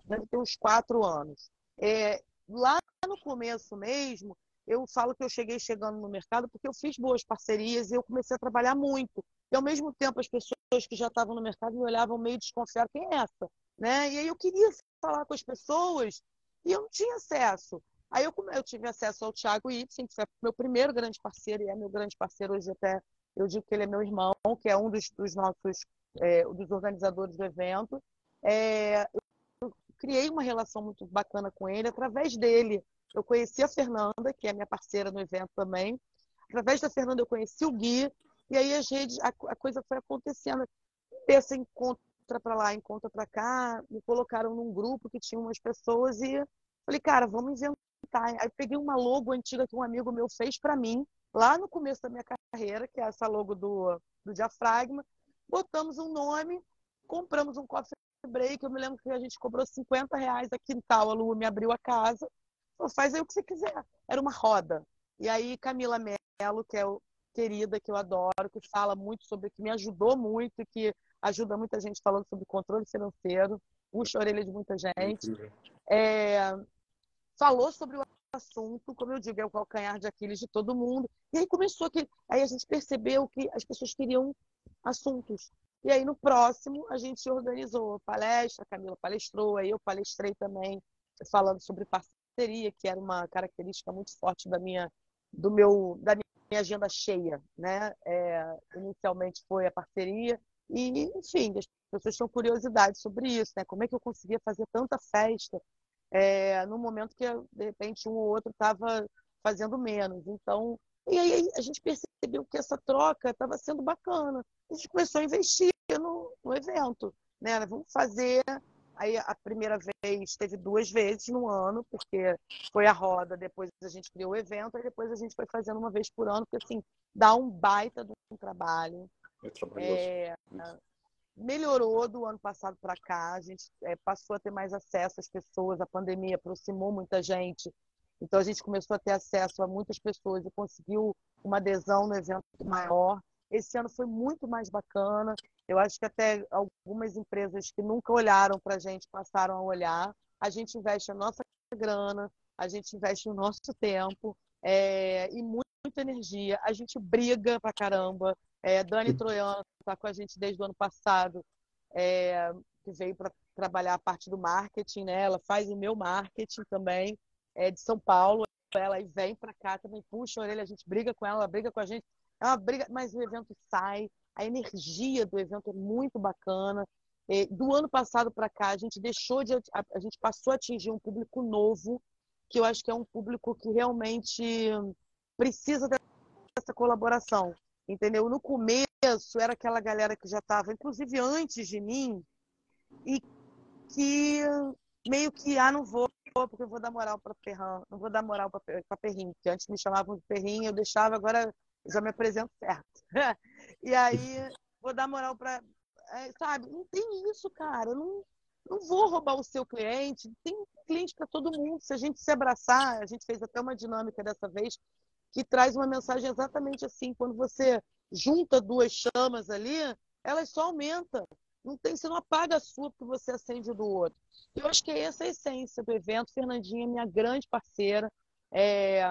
Deve ter uns quatro anos. É, lá no começo mesmo, eu falo que eu cheguei chegando no mercado porque eu fiz boas parcerias e eu comecei a trabalhar muito. E ao mesmo tempo as pessoas que já estavam no mercado me olhavam meio desconfiadas, quem é essa? Né? E aí eu queria falar com as pessoas e eu não tinha acesso. Aí eu, eu tive acesso ao Thiago Ibsen, que foi meu primeiro grande parceiro e é meu grande parceiro hoje até. Eu digo que ele é meu irmão, que é um dos, dos nossos é, dos organizadores do evento. É, eu criei uma relação muito bacana com ele através dele. Eu conheci a Fernanda, que é minha parceira no evento também. Através da Fernanda eu conheci o Gui e aí as redes, a, a coisa foi acontecendo. Esse encontra para lá, encontra para cá, me colocaram num grupo que tinha umas pessoas e falei, cara, vamos inventar. Aí peguei uma logo antiga que um amigo meu fez para mim, lá no começo da minha carreira, que é essa logo do, do diafragma. Botamos um nome, compramos um coffee break. Eu me lembro que a gente cobrou 50 reais a quintal. A Lu me abriu a casa. Falou, faz aí o que você quiser. Era uma roda. E aí, Camila Mello, que é o querida, que eu adoro, que fala muito sobre, que me ajudou muito, que ajuda muita gente falando sobre controle financeiro, puxa a orelha de muita gente. É, falou sobre o assunto, como eu digo, é o calcanhar de Aquiles de todo mundo. E aí começou que aí a gente percebeu que as pessoas queriam assuntos. E aí no próximo a gente organizou palestra, a Camila palestrou, aí eu palestrei também falando sobre parceria, que era uma característica muito forte da minha do meu da minha agenda cheia, né? É, inicialmente foi a parceria e enfim, as pessoas tinham curiosidade sobre isso, né? Como é que eu conseguia fazer tanta festa é, no momento que de repente um ou outro estava fazendo menos. Então, e aí a gente percebeu que essa troca estava sendo bacana. A gente começou a investir no, no evento, né? Vamos fazer Aí a primeira vez teve duas vezes no ano, porque foi a roda, depois a gente criou o evento, e depois a gente foi fazendo uma vez por ano, porque assim, dá um baita de um trabalho. É, melhorou do ano passado para cá, a gente é, passou a ter mais acesso às pessoas, a pandemia aproximou muita gente, então a gente começou a ter acesso a muitas pessoas e conseguiu uma adesão no evento maior. Esse ano foi muito mais bacana. Eu acho que até algumas empresas que nunca olharam para a gente passaram a olhar. A gente investe a nossa grana, a gente investe o nosso tempo é, e muita energia. A gente briga pra caramba. É, Dani Troiano está com a gente desde o ano passado, é, que veio para trabalhar a parte do marketing, né? Ela faz o meu marketing também, é de São Paulo. Ela vem para cá também, puxa a orelha, a gente briga com ela, ela briga com a gente. É uma briga, mas o evento sai, a energia do evento é muito bacana. É, do ano passado para cá, a gente deixou de. A, a gente passou a atingir um público novo, que eu acho que é um público que realmente precisa dessa colaboração entendeu? No começo era aquela galera que já estava, inclusive antes de mim, e que meio que, ah, não vou, porque eu vou dar moral para Ferran, não vou dar moral para Perrin, que antes me chamavam de Perrin, eu deixava, agora já me apresento certo. [LAUGHS] e aí, vou dar moral para. É, sabe, não tem isso, cara. Eu não, não vou roubar o seu cliente. Tem cliente para todo mundo. Se a gente se abraçar, a gente fez até uma dinâmica dessa vez, que traz uma mensagem exatamente assim. Quando você junta duas chamas ali, elas só aumentam. Não tem, você não apaga a sua porque você acende do outro. Eu acho que é essa a essência do evento. Fernandinha é minha grande parceira. É,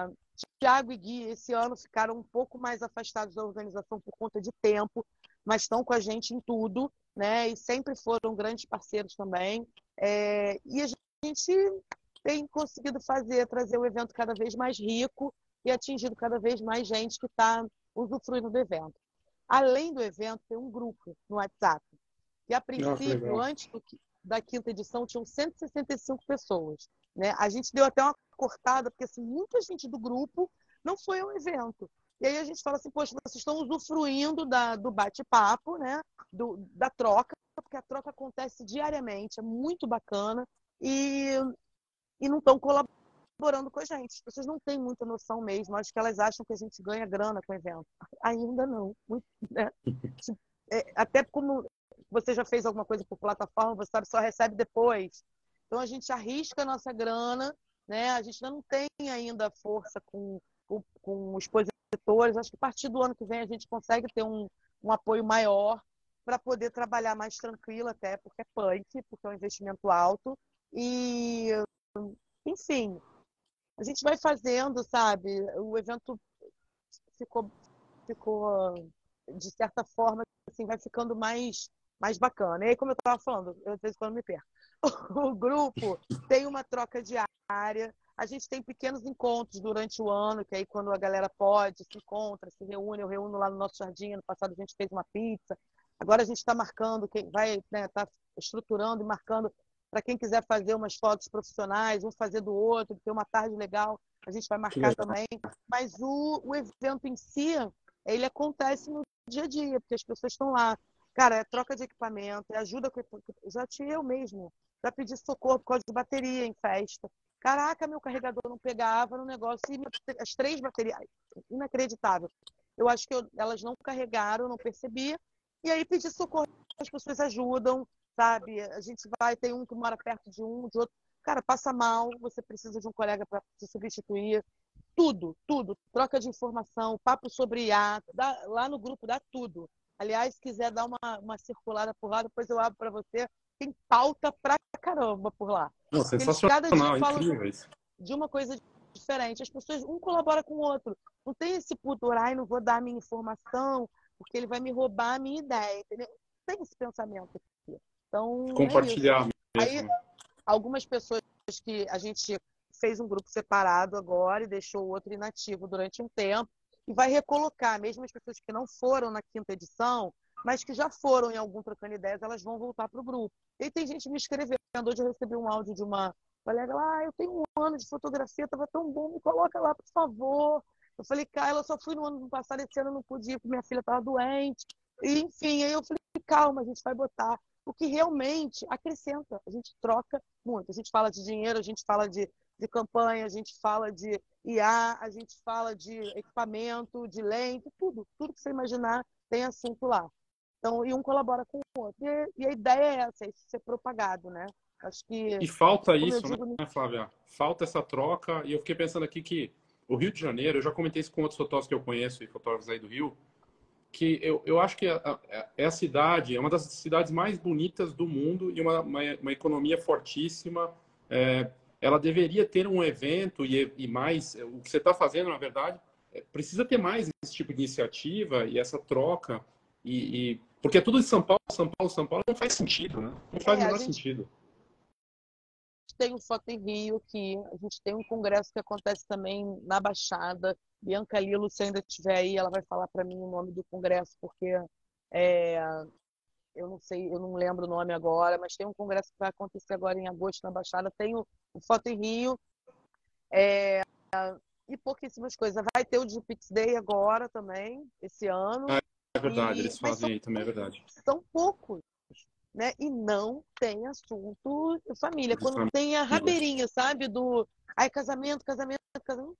Tiago e Gui, esse ano, ficaram um pouco mais afastados da organização por conta de tempo, mas estão com a gente em tudo, né? E sempre foram grandes parceiros também. É, e a gente tem conseguido fazer, trazer o evento cada vez mais rico e atingido cada vez mais gente que está usufruindo do evento. Além do evento, tem um grupo no WhatsApp. E a princípio, Nossa, antes do, da quinta edição, tinham 165 pessoas. Né? A gente deu até uma cortada, porque assim, muita gente do grupo não foi ao evento. E aí a gente fala assim, poxa, vocês estão usufruindo da, do bate-papo, né? Do, da troca, porque a troca acontece diariamente, é muito bacana, e, e não estão colaborando com a gente. As pessoas não têm muita noção mesmo, acho que elas acham que a gente ganha grana com o evento. [LAUGHS] Ainda não. Muito, né? [LAUGHS] é, até como você já fez alguma coisa por plataforma, você sabe, só recebe depois. Então a gente arrisca a nossa grana, né? A gente não tem ainda força com, com, com expositores. Acho que a partir do ano que vem a gente consegue ter um, um apoio maior para poder trabalhar mais tranquilo até, porque é punk, porque é um investimento alto. E, enfim, a gente vai fazendo, sabe? O evento ficou, ficou de certa forma, assim, vai ficando mais, mais bacana. E aí, como eu estava falando, eu, vezes quando me perco. [LAUGHS] o grupo tem uma troca diária. A gente tem pequenos encontros durante o ano, que aí quando a galera pode, se encontra, se reúne. Eu reúno lá no nosso jardim. Ano passado a gente fez uma pizza. Agora a gente está marcando, quem vai né, tá estruturando e marcando para quem quiser fazer umas fotos profissionais, um fazer do outro, ter uma tarde legal, a gente vai marcar também. Mas o, o evento em si, ele acontece no dia a dia, porque as pessoas estão lá. Cara, é troca de equipamento, é ajuda com. Já tinha eu mesmo já pedi socorro por causa de bateria em festa. Caraca, meu carregador não pegava no negócio e as três baterias, inacreditável. Eu acho que eu, elas não carregaram, não percebia. E aí pedi socorro, as pessoas ajudam, sabe? A gente vai, tem um que mora perto de um, de outro. Cara, passa mal, você precisa de um colega para se substituir. Tudo, tudo. Troca de informação, papo sobre IA, dá, lá no grupo dá tudo. Aliás, se quiser dar uma, uma circulada por lá, depois eu abro para você tem pauta pra caramba por lá. Não, sensacional, incrível isso. De uma coisa diferente. As pessoas, um colabora com o outro. Não tem esse puto, ai, não vou dar a minha informação, porque ele vai me roubar a minha ideia, entendeu? Tem esse pensamento. Então, é Compartilhar é Aí, algumas pessoas que a gente fez um grupo separado agora e deixou o outro inativo durante um tempo e vai recolocar, mesmo as pessoas que não foram na quinta edição, mas que já foram em algum trocando ideias, elas vão voltar para o grupo. E tem gente me escrevendo. Hoje eu recebi um áudio de uma colega lá, ah, eu tenho um ano de fotografia, estava tão bom, me coloca lá, por favor. Eu falei, Carla, eu só fui no ano passado, esse ano eu não podia, porque minha filha estava doente. E, enfim, aí eu falei, calma, a gente vai botar. O que realmente acrescenta, a gente troca muito. A gente fala de dinheiro, a gente fala de, de campanha, a gente fala de IA, a gente fala de equipamento, de lente, tudo. Tudo que você imaginar tem assunto lá. Então, e um colabora com o outro. E, e a ideia é essa, é isso ser propagado, né? Acho que. E falta isso, digo... né, Flávia? Falta essa troca. E eu fiquei pensando aqui que o Rio de Janeiro, eu já comentei isso com outros fotógrafos que eu conheço e fotógrafos aí do Rio, que eu, eu acho que a, a, é a cidade, é uma das cidades mais bonitas do mundo e uma, uma, uma economia fortíssima. É, ela deveria ter um evento e, e mais, o que você está fazendo, na verdade, é, precisa ter mais esse tipo de iniciativa e essa troca. E, e, porque é tudo em São Paulo, São Paulo, São Paulo, não faz sentido, né? Não faz é, o menor gente... sentido tem um Foto em Rio, que a gente tem um congresso que acontece também na Baixada. Bianca Lilo, se ainda estiver aí, ela vai falar para mim o nome do congresso, porque é, eu não sei, eu não lembro o nome agora, mas tem um congresso que vai acontecer agora em agosto na Baixada. Tem o, o Foto em Rio. É, e pouquíssimas coisas. Vai ter o Digipix Day agora também, esse ano. Ah, é verdade, e, eles fazem aí também, é verdade. São poucos, né? E não tem assunto família. Quando família. tem a rabeirinha, sabe? Do ai, casamento, casamento, casamento.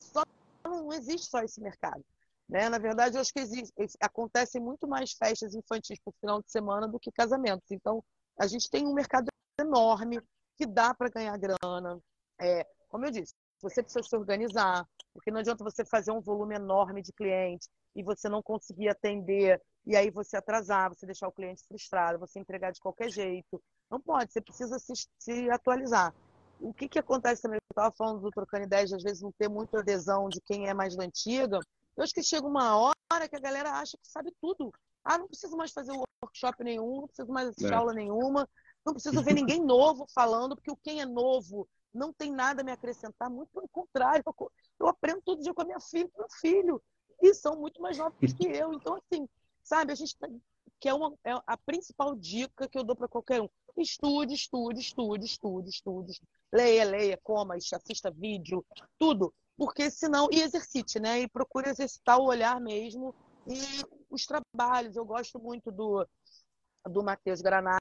Só não existe só esse mercado. Né? Na verdade, eu acho que existe, acontecem muito mais festas infantis por final de semana do que casamentos. Então, a gente tem um mercado enorme que dá para ganhar grana. É, como eu disse, você precisa se organizar, porque não adianta você fazer um volume enorme de clientes e você não conseguir atender, e aí você atrasar, você deixar o cliente frustrado, você entregar de qualquer jeito. Não pode, você precisa se, se atualizar. O que, que acontece também? Eu estava falando do Trocando Ideias, de às vezes não ter muita adesão de quem é mais da antiga. Eu acho que chega uma hora que a galera acha que sabe tudo. Ah, não preciso mais fazer workshop nenhum, não preciso mais assistir é. aula nenhuma, não preciso ver ninguém [LAUGHS] novo falando, porque o quem é novo não tem nada a me acrescentar, muito pelo contrário, eu aprendo todo dia com a minha filha e meu filho, e são muito mais novos que eu. Então, assim, sabe, a gente tá, que é, uma, é a principal dica que eu dou para qualquer um. Estude, estude, estude, estude, estude. Leia, leia, coma, assista vídeo, tudo. Porque senão, e exercite, né? E procure exercitar o olhar mesmo e os trabalhos. Eu gosto muito do, do Matheus Granado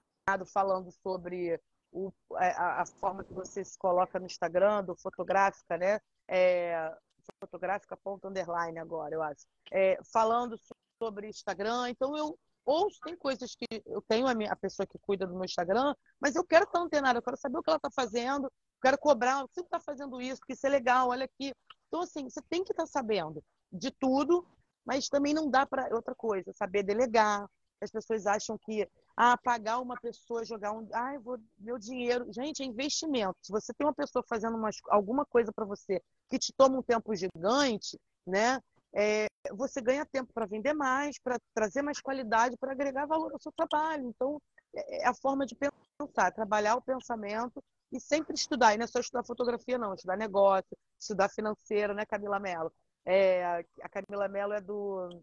falando sobre o, é, a, a, forma que você se coloca no Instagram, do fotográfica, né? É, fotográfica ponto underline agora, eu acho. É, falando sobre Instagram. Então eu ouço, tem coisas que eu tenho a, minha, a pessoa que cuida do meu Instagram, mas eu quero estar antenada, eu quero saber o que ela está fazendo, quero cobrar, você está fazendo isso, porque isso é legal, olha aqui. Então, assim, você tem que estar tá sabendo de tudo, mas também não dá para outra coisa, saber delegar. As pessoas acham que ah, pagar uma pessoa, jogar um. Ah, vou meu dinheiro. Gente, é investimento. Se você tem uma pessoa fazendo uma, alguma coisa para você que te toma um tempo gigante, né? É, você ganha tempo para vender mais, para trazer mais qualidade, para agregar valor ao seu trabalho. Então, é, é a forma de pensar, trabalhar o pensamento e sempre estudar. E não é só estudar fotografia, não, estudar negócio, estudar financeiro, né, Camila Mello? É, a Camila Mello é do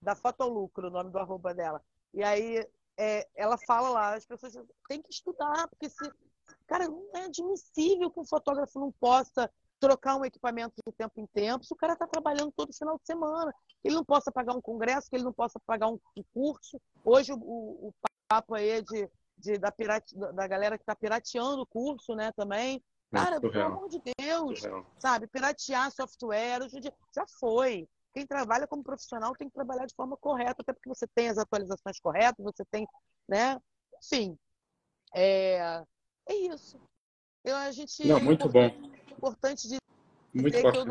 da Fotolucro, o nome do arroba dela. E aí é, ela fala lá, as pessoas têm que estudar, porque se. Cara, não é admissível que um fotógrafo não possa trocar um equipamento de tempo em tempo, se o cara está trabalhando todo final de semana, ele não possa pagar um congresso, que ele não possa pagar um, curso. Hoje o, o, papo aí é de, de da, pirate, da galera que está pirateando o curso, né, também. Cara, pelo amor de Deus, sabe? Piratear software, hoje dia, já foi. Quem trabalha como profissional tem que trabalhar de forma correta, até porque você tem as atualizações corretas, você tem, né? Enfim, é, é isso. Eu, a gente, Não, muito bom importante dizer Muito que eu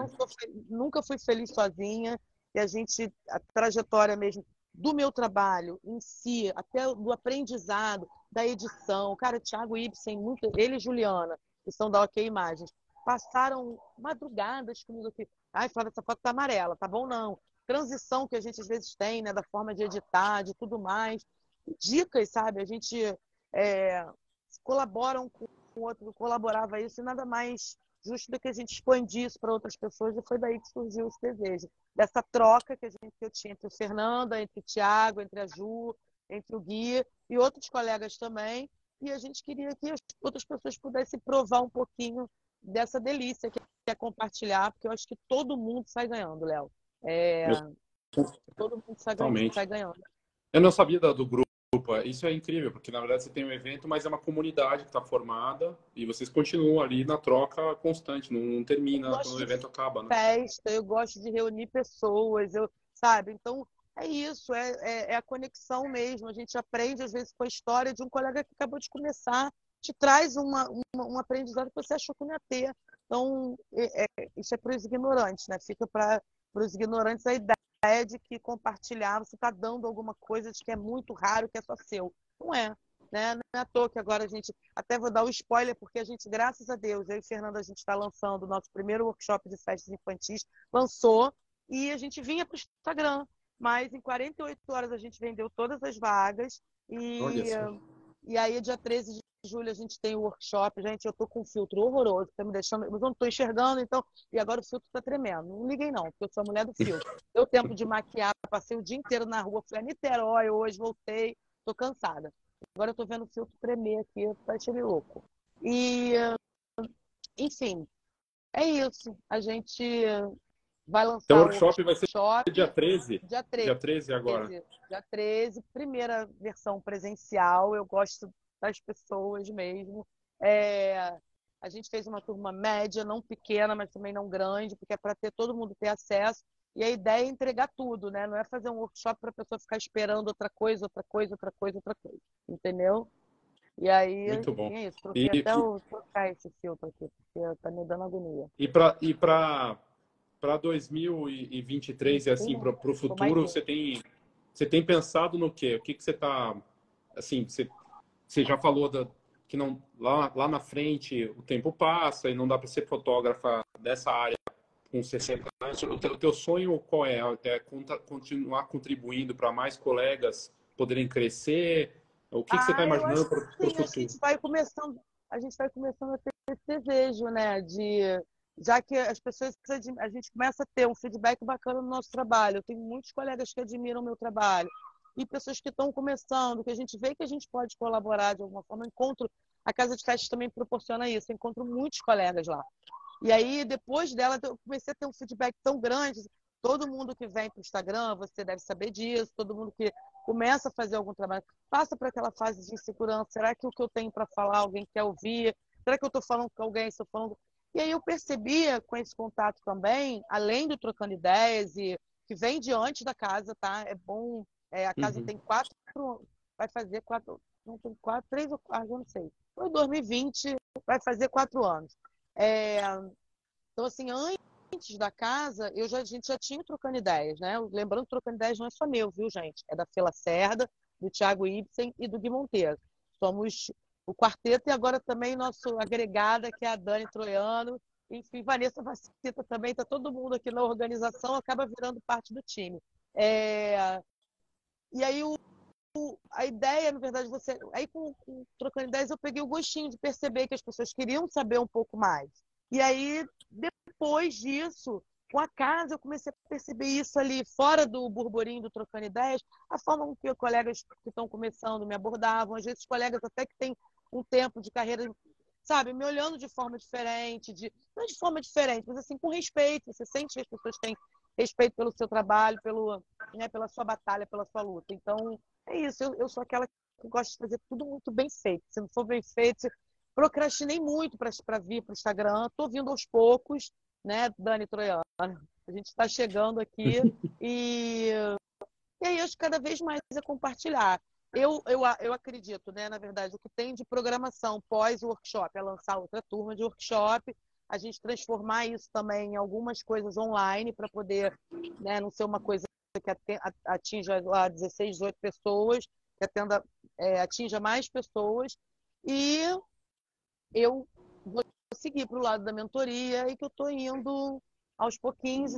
nunca fui feliz sozinha e a gente, a trajetória mesmo do meu trabalho em si, até do aprendizado, da edição. Cara, Thiago Ibsen, muito, ele e Juliana, que são da OK Imagens, passaram madrugadas comigo aqui. Ai, Flávia, essa foto tá amarela, tá bom não. Transição que a gente às vezes tem, né, da forma de editar, de tudo mais. Dicas, sabe? A gente é, colabora um com o outro, colaborava isso e nada mais justo do que a gente expandir isso para outras pessoas, e foi daí que surgiu esse desejo. Dessa troca que, a gente, que eu tinha entre o Fernanda, entre o Tiago, entre a Ju, entre o Gui e outros colegas também. E a gente queria que as outras pessoas pudessem provar um pouquinho dessa delícia que é compartilhar, porque eu acho que todo mundo sai ganhando, Léo. É... Todo mundo sai ganhando, sai ganhando. Eu não sabia do grupo isso é incrível, porque na verdade você tem um evento, mas é uma comunidade que está formada e vocês continuam ali na troca constante, não, não termina quando o evento acaba. Né? Festa, eu gosto de reunir pessoas, eu, sabe? Então é isso, é, é, é, a conexão mesmo. A gente aprende às vezes com a história de um colega que acabou de começar, te traz uma, uma um aprendizado que você achou que não ia ter. Então, é, é isso é para os ignorantes, né? Fica para os ignorantes a ideia é de que compartilhar, você está dando alguma coisa de que é muito raro, que é só seu. Não é. Né? Não é à toa que agora a gente, até vou dar o um spoiler, porque a gente, graças a Deus, eu e Fernanda, a gente está lançando o nosso primeiro workshop de festas infantis, lançou, e a gente vinha para o Instagram, mas em 48 horas a gente vendeu todas as vagas, e, e aí dia 13 de julho a gente tem o workshop. Gente, eu tô com um filtro horroroso, tá me deixando. Mas eu não tô enxergando, então. E agora o filtro tá tremendo. Não liguei, não, porque eu sou a mulher do filtro. [LAUGHS] Deu tempo de maquiar, passei o dia inteiro na rua, fui a Niterói hoje, voltei, tô cansada. Agora eu tô vendo o filtro tremer aqui, tá cheio louco. E, enfim, é isso. A gente vai lançar. Então, o workshop vai ser workshop, dia 13? Dia 13. Dia 13 agora. 13, dia 13, primeira versão presencial. Eu gosto das pessoas mesmo. É, a gente fez uma turma média, não pequena, mas também não grande, porque é para ter todo mundo ter acesso. E a ideia é entregar tudo, né? Não é fazer um workshop para a pessoa ficar esperando outra coisa, outra coisa, outra coisa, outra coisa. Entendeu? E aí, Muito bom. é isso. Troquei e, até o, trocar esse filtro aqui, porque tá me dando agonia. E para e para 2023 e assim, para o futuro, você tem, você tem pensado no quê? O que, que você está. Assim, você você já falou da, que não lá, lá na frente o tempo passa e não dá para ser fotógrafa dessa área com 60 anos. O teu, o teu sonho qual é? É continuar contribuindo para mais colegas poderem crescer? O que, ah, que você está imaginando para o futuro? A gente vai começando, a gente vai começando a ter esse desejo, né? De já que as pessoas a gente começa a ter um feedback bacana no nosso trabalho. Eu tenho muitos colegas que admiram o meu trabalho e pessoas que estão começando, que a gente vê que a gente pode colaborar de alguma forma. Eu encontro a casa de festas também proporciona isso. Eu encontro muitos colegas lá. E aí depois dela eu comecei a ter um feedback tão grande. Todo mundo que vem para o Instagram, você deve saber disso. Todo mundo que começa a fazer algum trabalho passa por aquela fase de insegurança. Será que o que eu tenho para falar alguém quer ouvir? Será que eu estou falando com alguém? Estou falando e aí eu percebia com esse contato também, além do trocando ideias e que vem diante da casa, tá? É bom. É, a casa uhum. tem quatro, vai fazer quatro, não tem quatro, três ou quatro, eu não sei. Foi 2020, vai fazer quatro anos. É, então assim, antes da casa, eu já, a gente já tinha trocando ideias, né? Lembrando que trocando ideias não é só meu, viu, gente? É da Fela Cerda, do Thiago Ibsen e do Gui Monteiro. Somos o quarteto e agora também nosso agregada, que é a Dani Troiano. Enfim, Vanessa Vacita também, está todo mundo aqui na organização, acaba virando parte do time. É... E aí o, o, a ideia, na verdade, você. Aí com, com trocando ideias, eu peguei o gostinho de perceber que as pessoas queriam saber um pouco mais. E aí, depois disso, com a casa, eu comecei a perceber isso ali, fora do burburinho do Trocando Ideias, a forma com que colegas que estão começando me abordavam, às vezes colegas até que têm um tempo de carreira, sabe, me olhando de forma diferente, de não de forma diferente, mas assim com respeito. Você sente que as pessoas têm respeito pelo seu trabalho, pelo, né, pela sua batalha, pela sua luta. Então é isso. Eu, eu sou aquela que gosta de fazer tudo muito bem feito. Se não for bem feito, procrastinei muito para vir para o Instagram. Estou vindo aos poucos, né, Dani Troiano? A gente está chegando aqui [LAUGHS] e, e aí acho que cada vez mais é compartilhar eu, eu, eu acredito, né, na verdade, o que tem de programação pós-workshop é lançar outra turma de workshop, a gente transformar isso também em algumas coisas online para poder né, não ser uma coisa que atinja lá 16, 18 pessoas, que atenda, é, atinja mais pessoas. E eu vou seguir para o lado da mentoria e que eu estou indo aos pouquinhos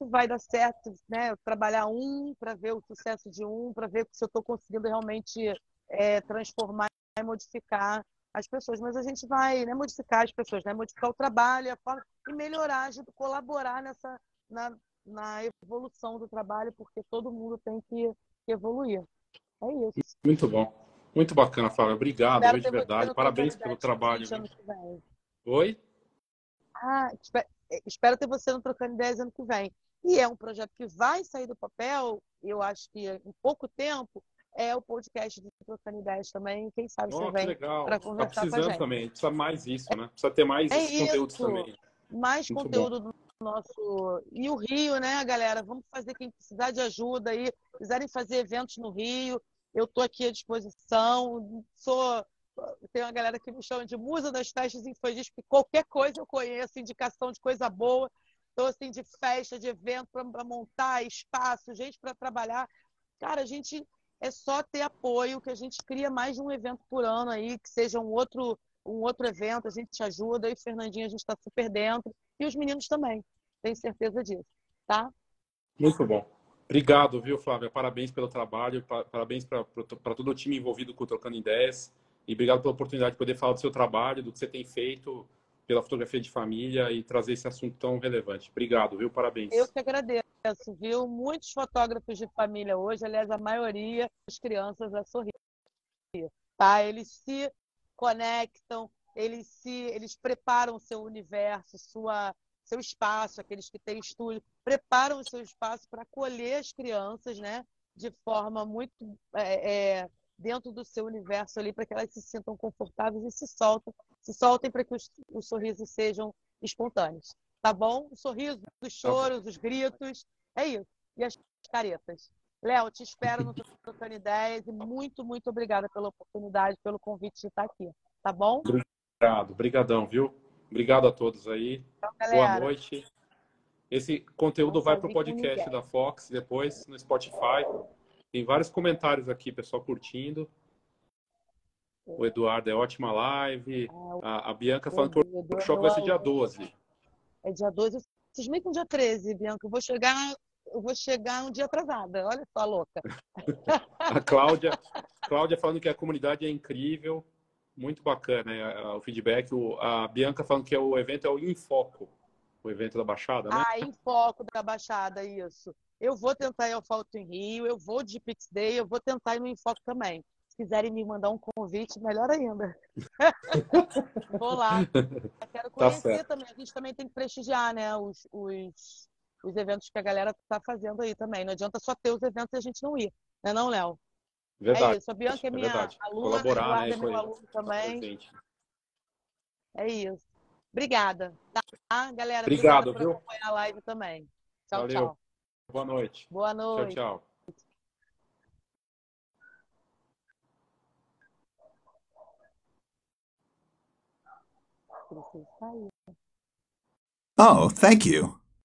vai dar certo, né? Trabalhar um para ver o sucesso de um, para ver se eu estou conseguindo realmente é, transformar e modificar as pessoas. Mas a gente vai né, modificar as pessoas, né? Modificar o trabalho, a forma e melhorar, colaborar nessa na, na evolução do trabalho, porque todo mundo tem que, que evoluir. É isso. Muito bom. Muito bacana, Flávia. Obrigado, de verdade. Parabéns pelo trabalho. Oi? Ah, espero ter você no Trocando Ideias ano que vem. E é um projeto que vai sair do papel, eu acho que em pouco tempo, é o podcast do Trocando Ideias também. Quem sabe oh, você vem para tá conversar tá precisando com a gente. também, precisa mais isso, né? Precisa ter mais é esses conteúdos também. Mais Muito conteúdo bom. do nosso. E o Rio, né, galera? Vamos fazer quem precisar de ajuda aí, quiserem fazer eventos no Rio, eu estou aqui à disposição. Sou tem uma galera que me chama de musa das festas infantis, porque qualquer coisa eu conheço, indicação de coisa boa. Então, assim, de festa, de evento para montar, espaço, gente para trabalhar. Cara, a gente é só ter apoio, que a gente cria mais de um evento por ano aí, que seja um outro, um outro evento, a gente te ajuda. E Fernandinha, a gente está super dentro. E os meninos também, tenho certeza disso, tá? Muito bom. Obrigado, viu, Flávia? Parabéns pelo trabalho, parabéns para todo o time envolvido com Trocando Ideias. E obrigado pela oportunidade de poder falar do seu trabalho, do que você tem feito pela fotografia de família e trazer esse assunto tão relevante. Obrigado, viu? Parabéns. Eu que agradeço, viu? Muitos fotógrafos de família hoje, aliás, a maioria das crianças a sorrir. Tá? Eles se conectam, eles se eles preparam o seu universo, sua seu espaço, aqueles que têm estúdio, preparam o seu espaço para acolher as crianças, né? De forma muito é, é, dentro do seu universo ali para que elas se sintam confortáveis e se soltem, se soltem para que os, os sorrisos sejam espontâneos. Tá bom? O sorriso, os choros, os gritos, é isso. E as caretas. Léo, te espero no [LAUGHS] Trocando Ideias e muito, muito obrigada pela oportunidade, pelo convite de estar aqui. Tá bom? Obrigado, obrigadão, viu? Obrigado a todos aí. Então, Boa noite. Esse conteúdo vai para o podcast da Fox depois no Spotify. Tem vários comentários aqui, pessoal curtindo. O Eduardo é ótima live. A, a Bianca falando que o workshop vai ser dia 12. É dia 12. Vocês meio com dia 13, Bianca. Eu vou chegar, eu vou chegar um dia atrasada. Olha só, louca. [LAUGHS] a Cláudia, Cláudia falando que a comunidade é incrível. muito bacana é, o feedback. A Bianca falando que o evento é o Infoco, o evento da Baixada, né? Ah, Infoco da Baixada, isso. Eu vou tentar ir ao Falto em Rio, eu vou de Pix Day, eu vou tentar ir no Infoco também. Se quiserem me mandar um convite, melhor ainda. [LAUGHS] vou lá. Eu quero tá conhecer tá também. A gente também tem que prestigiar, né, os, os, os eventos que a galera está fazendo aí também. Não adianta só ter os eventos e a gente não ir. Não é não, Léo? Verdade. É isso. A Bianca é, minha verdade. aluna, Colaborar, né, é meu aluno também. É isso. Obrigada. Tá, galera? Obrigado, por acompanhar a live também. Tchau, Valeu. tchau. Boa noite. Boa noite. Tchau, tchau. Oh, thank you.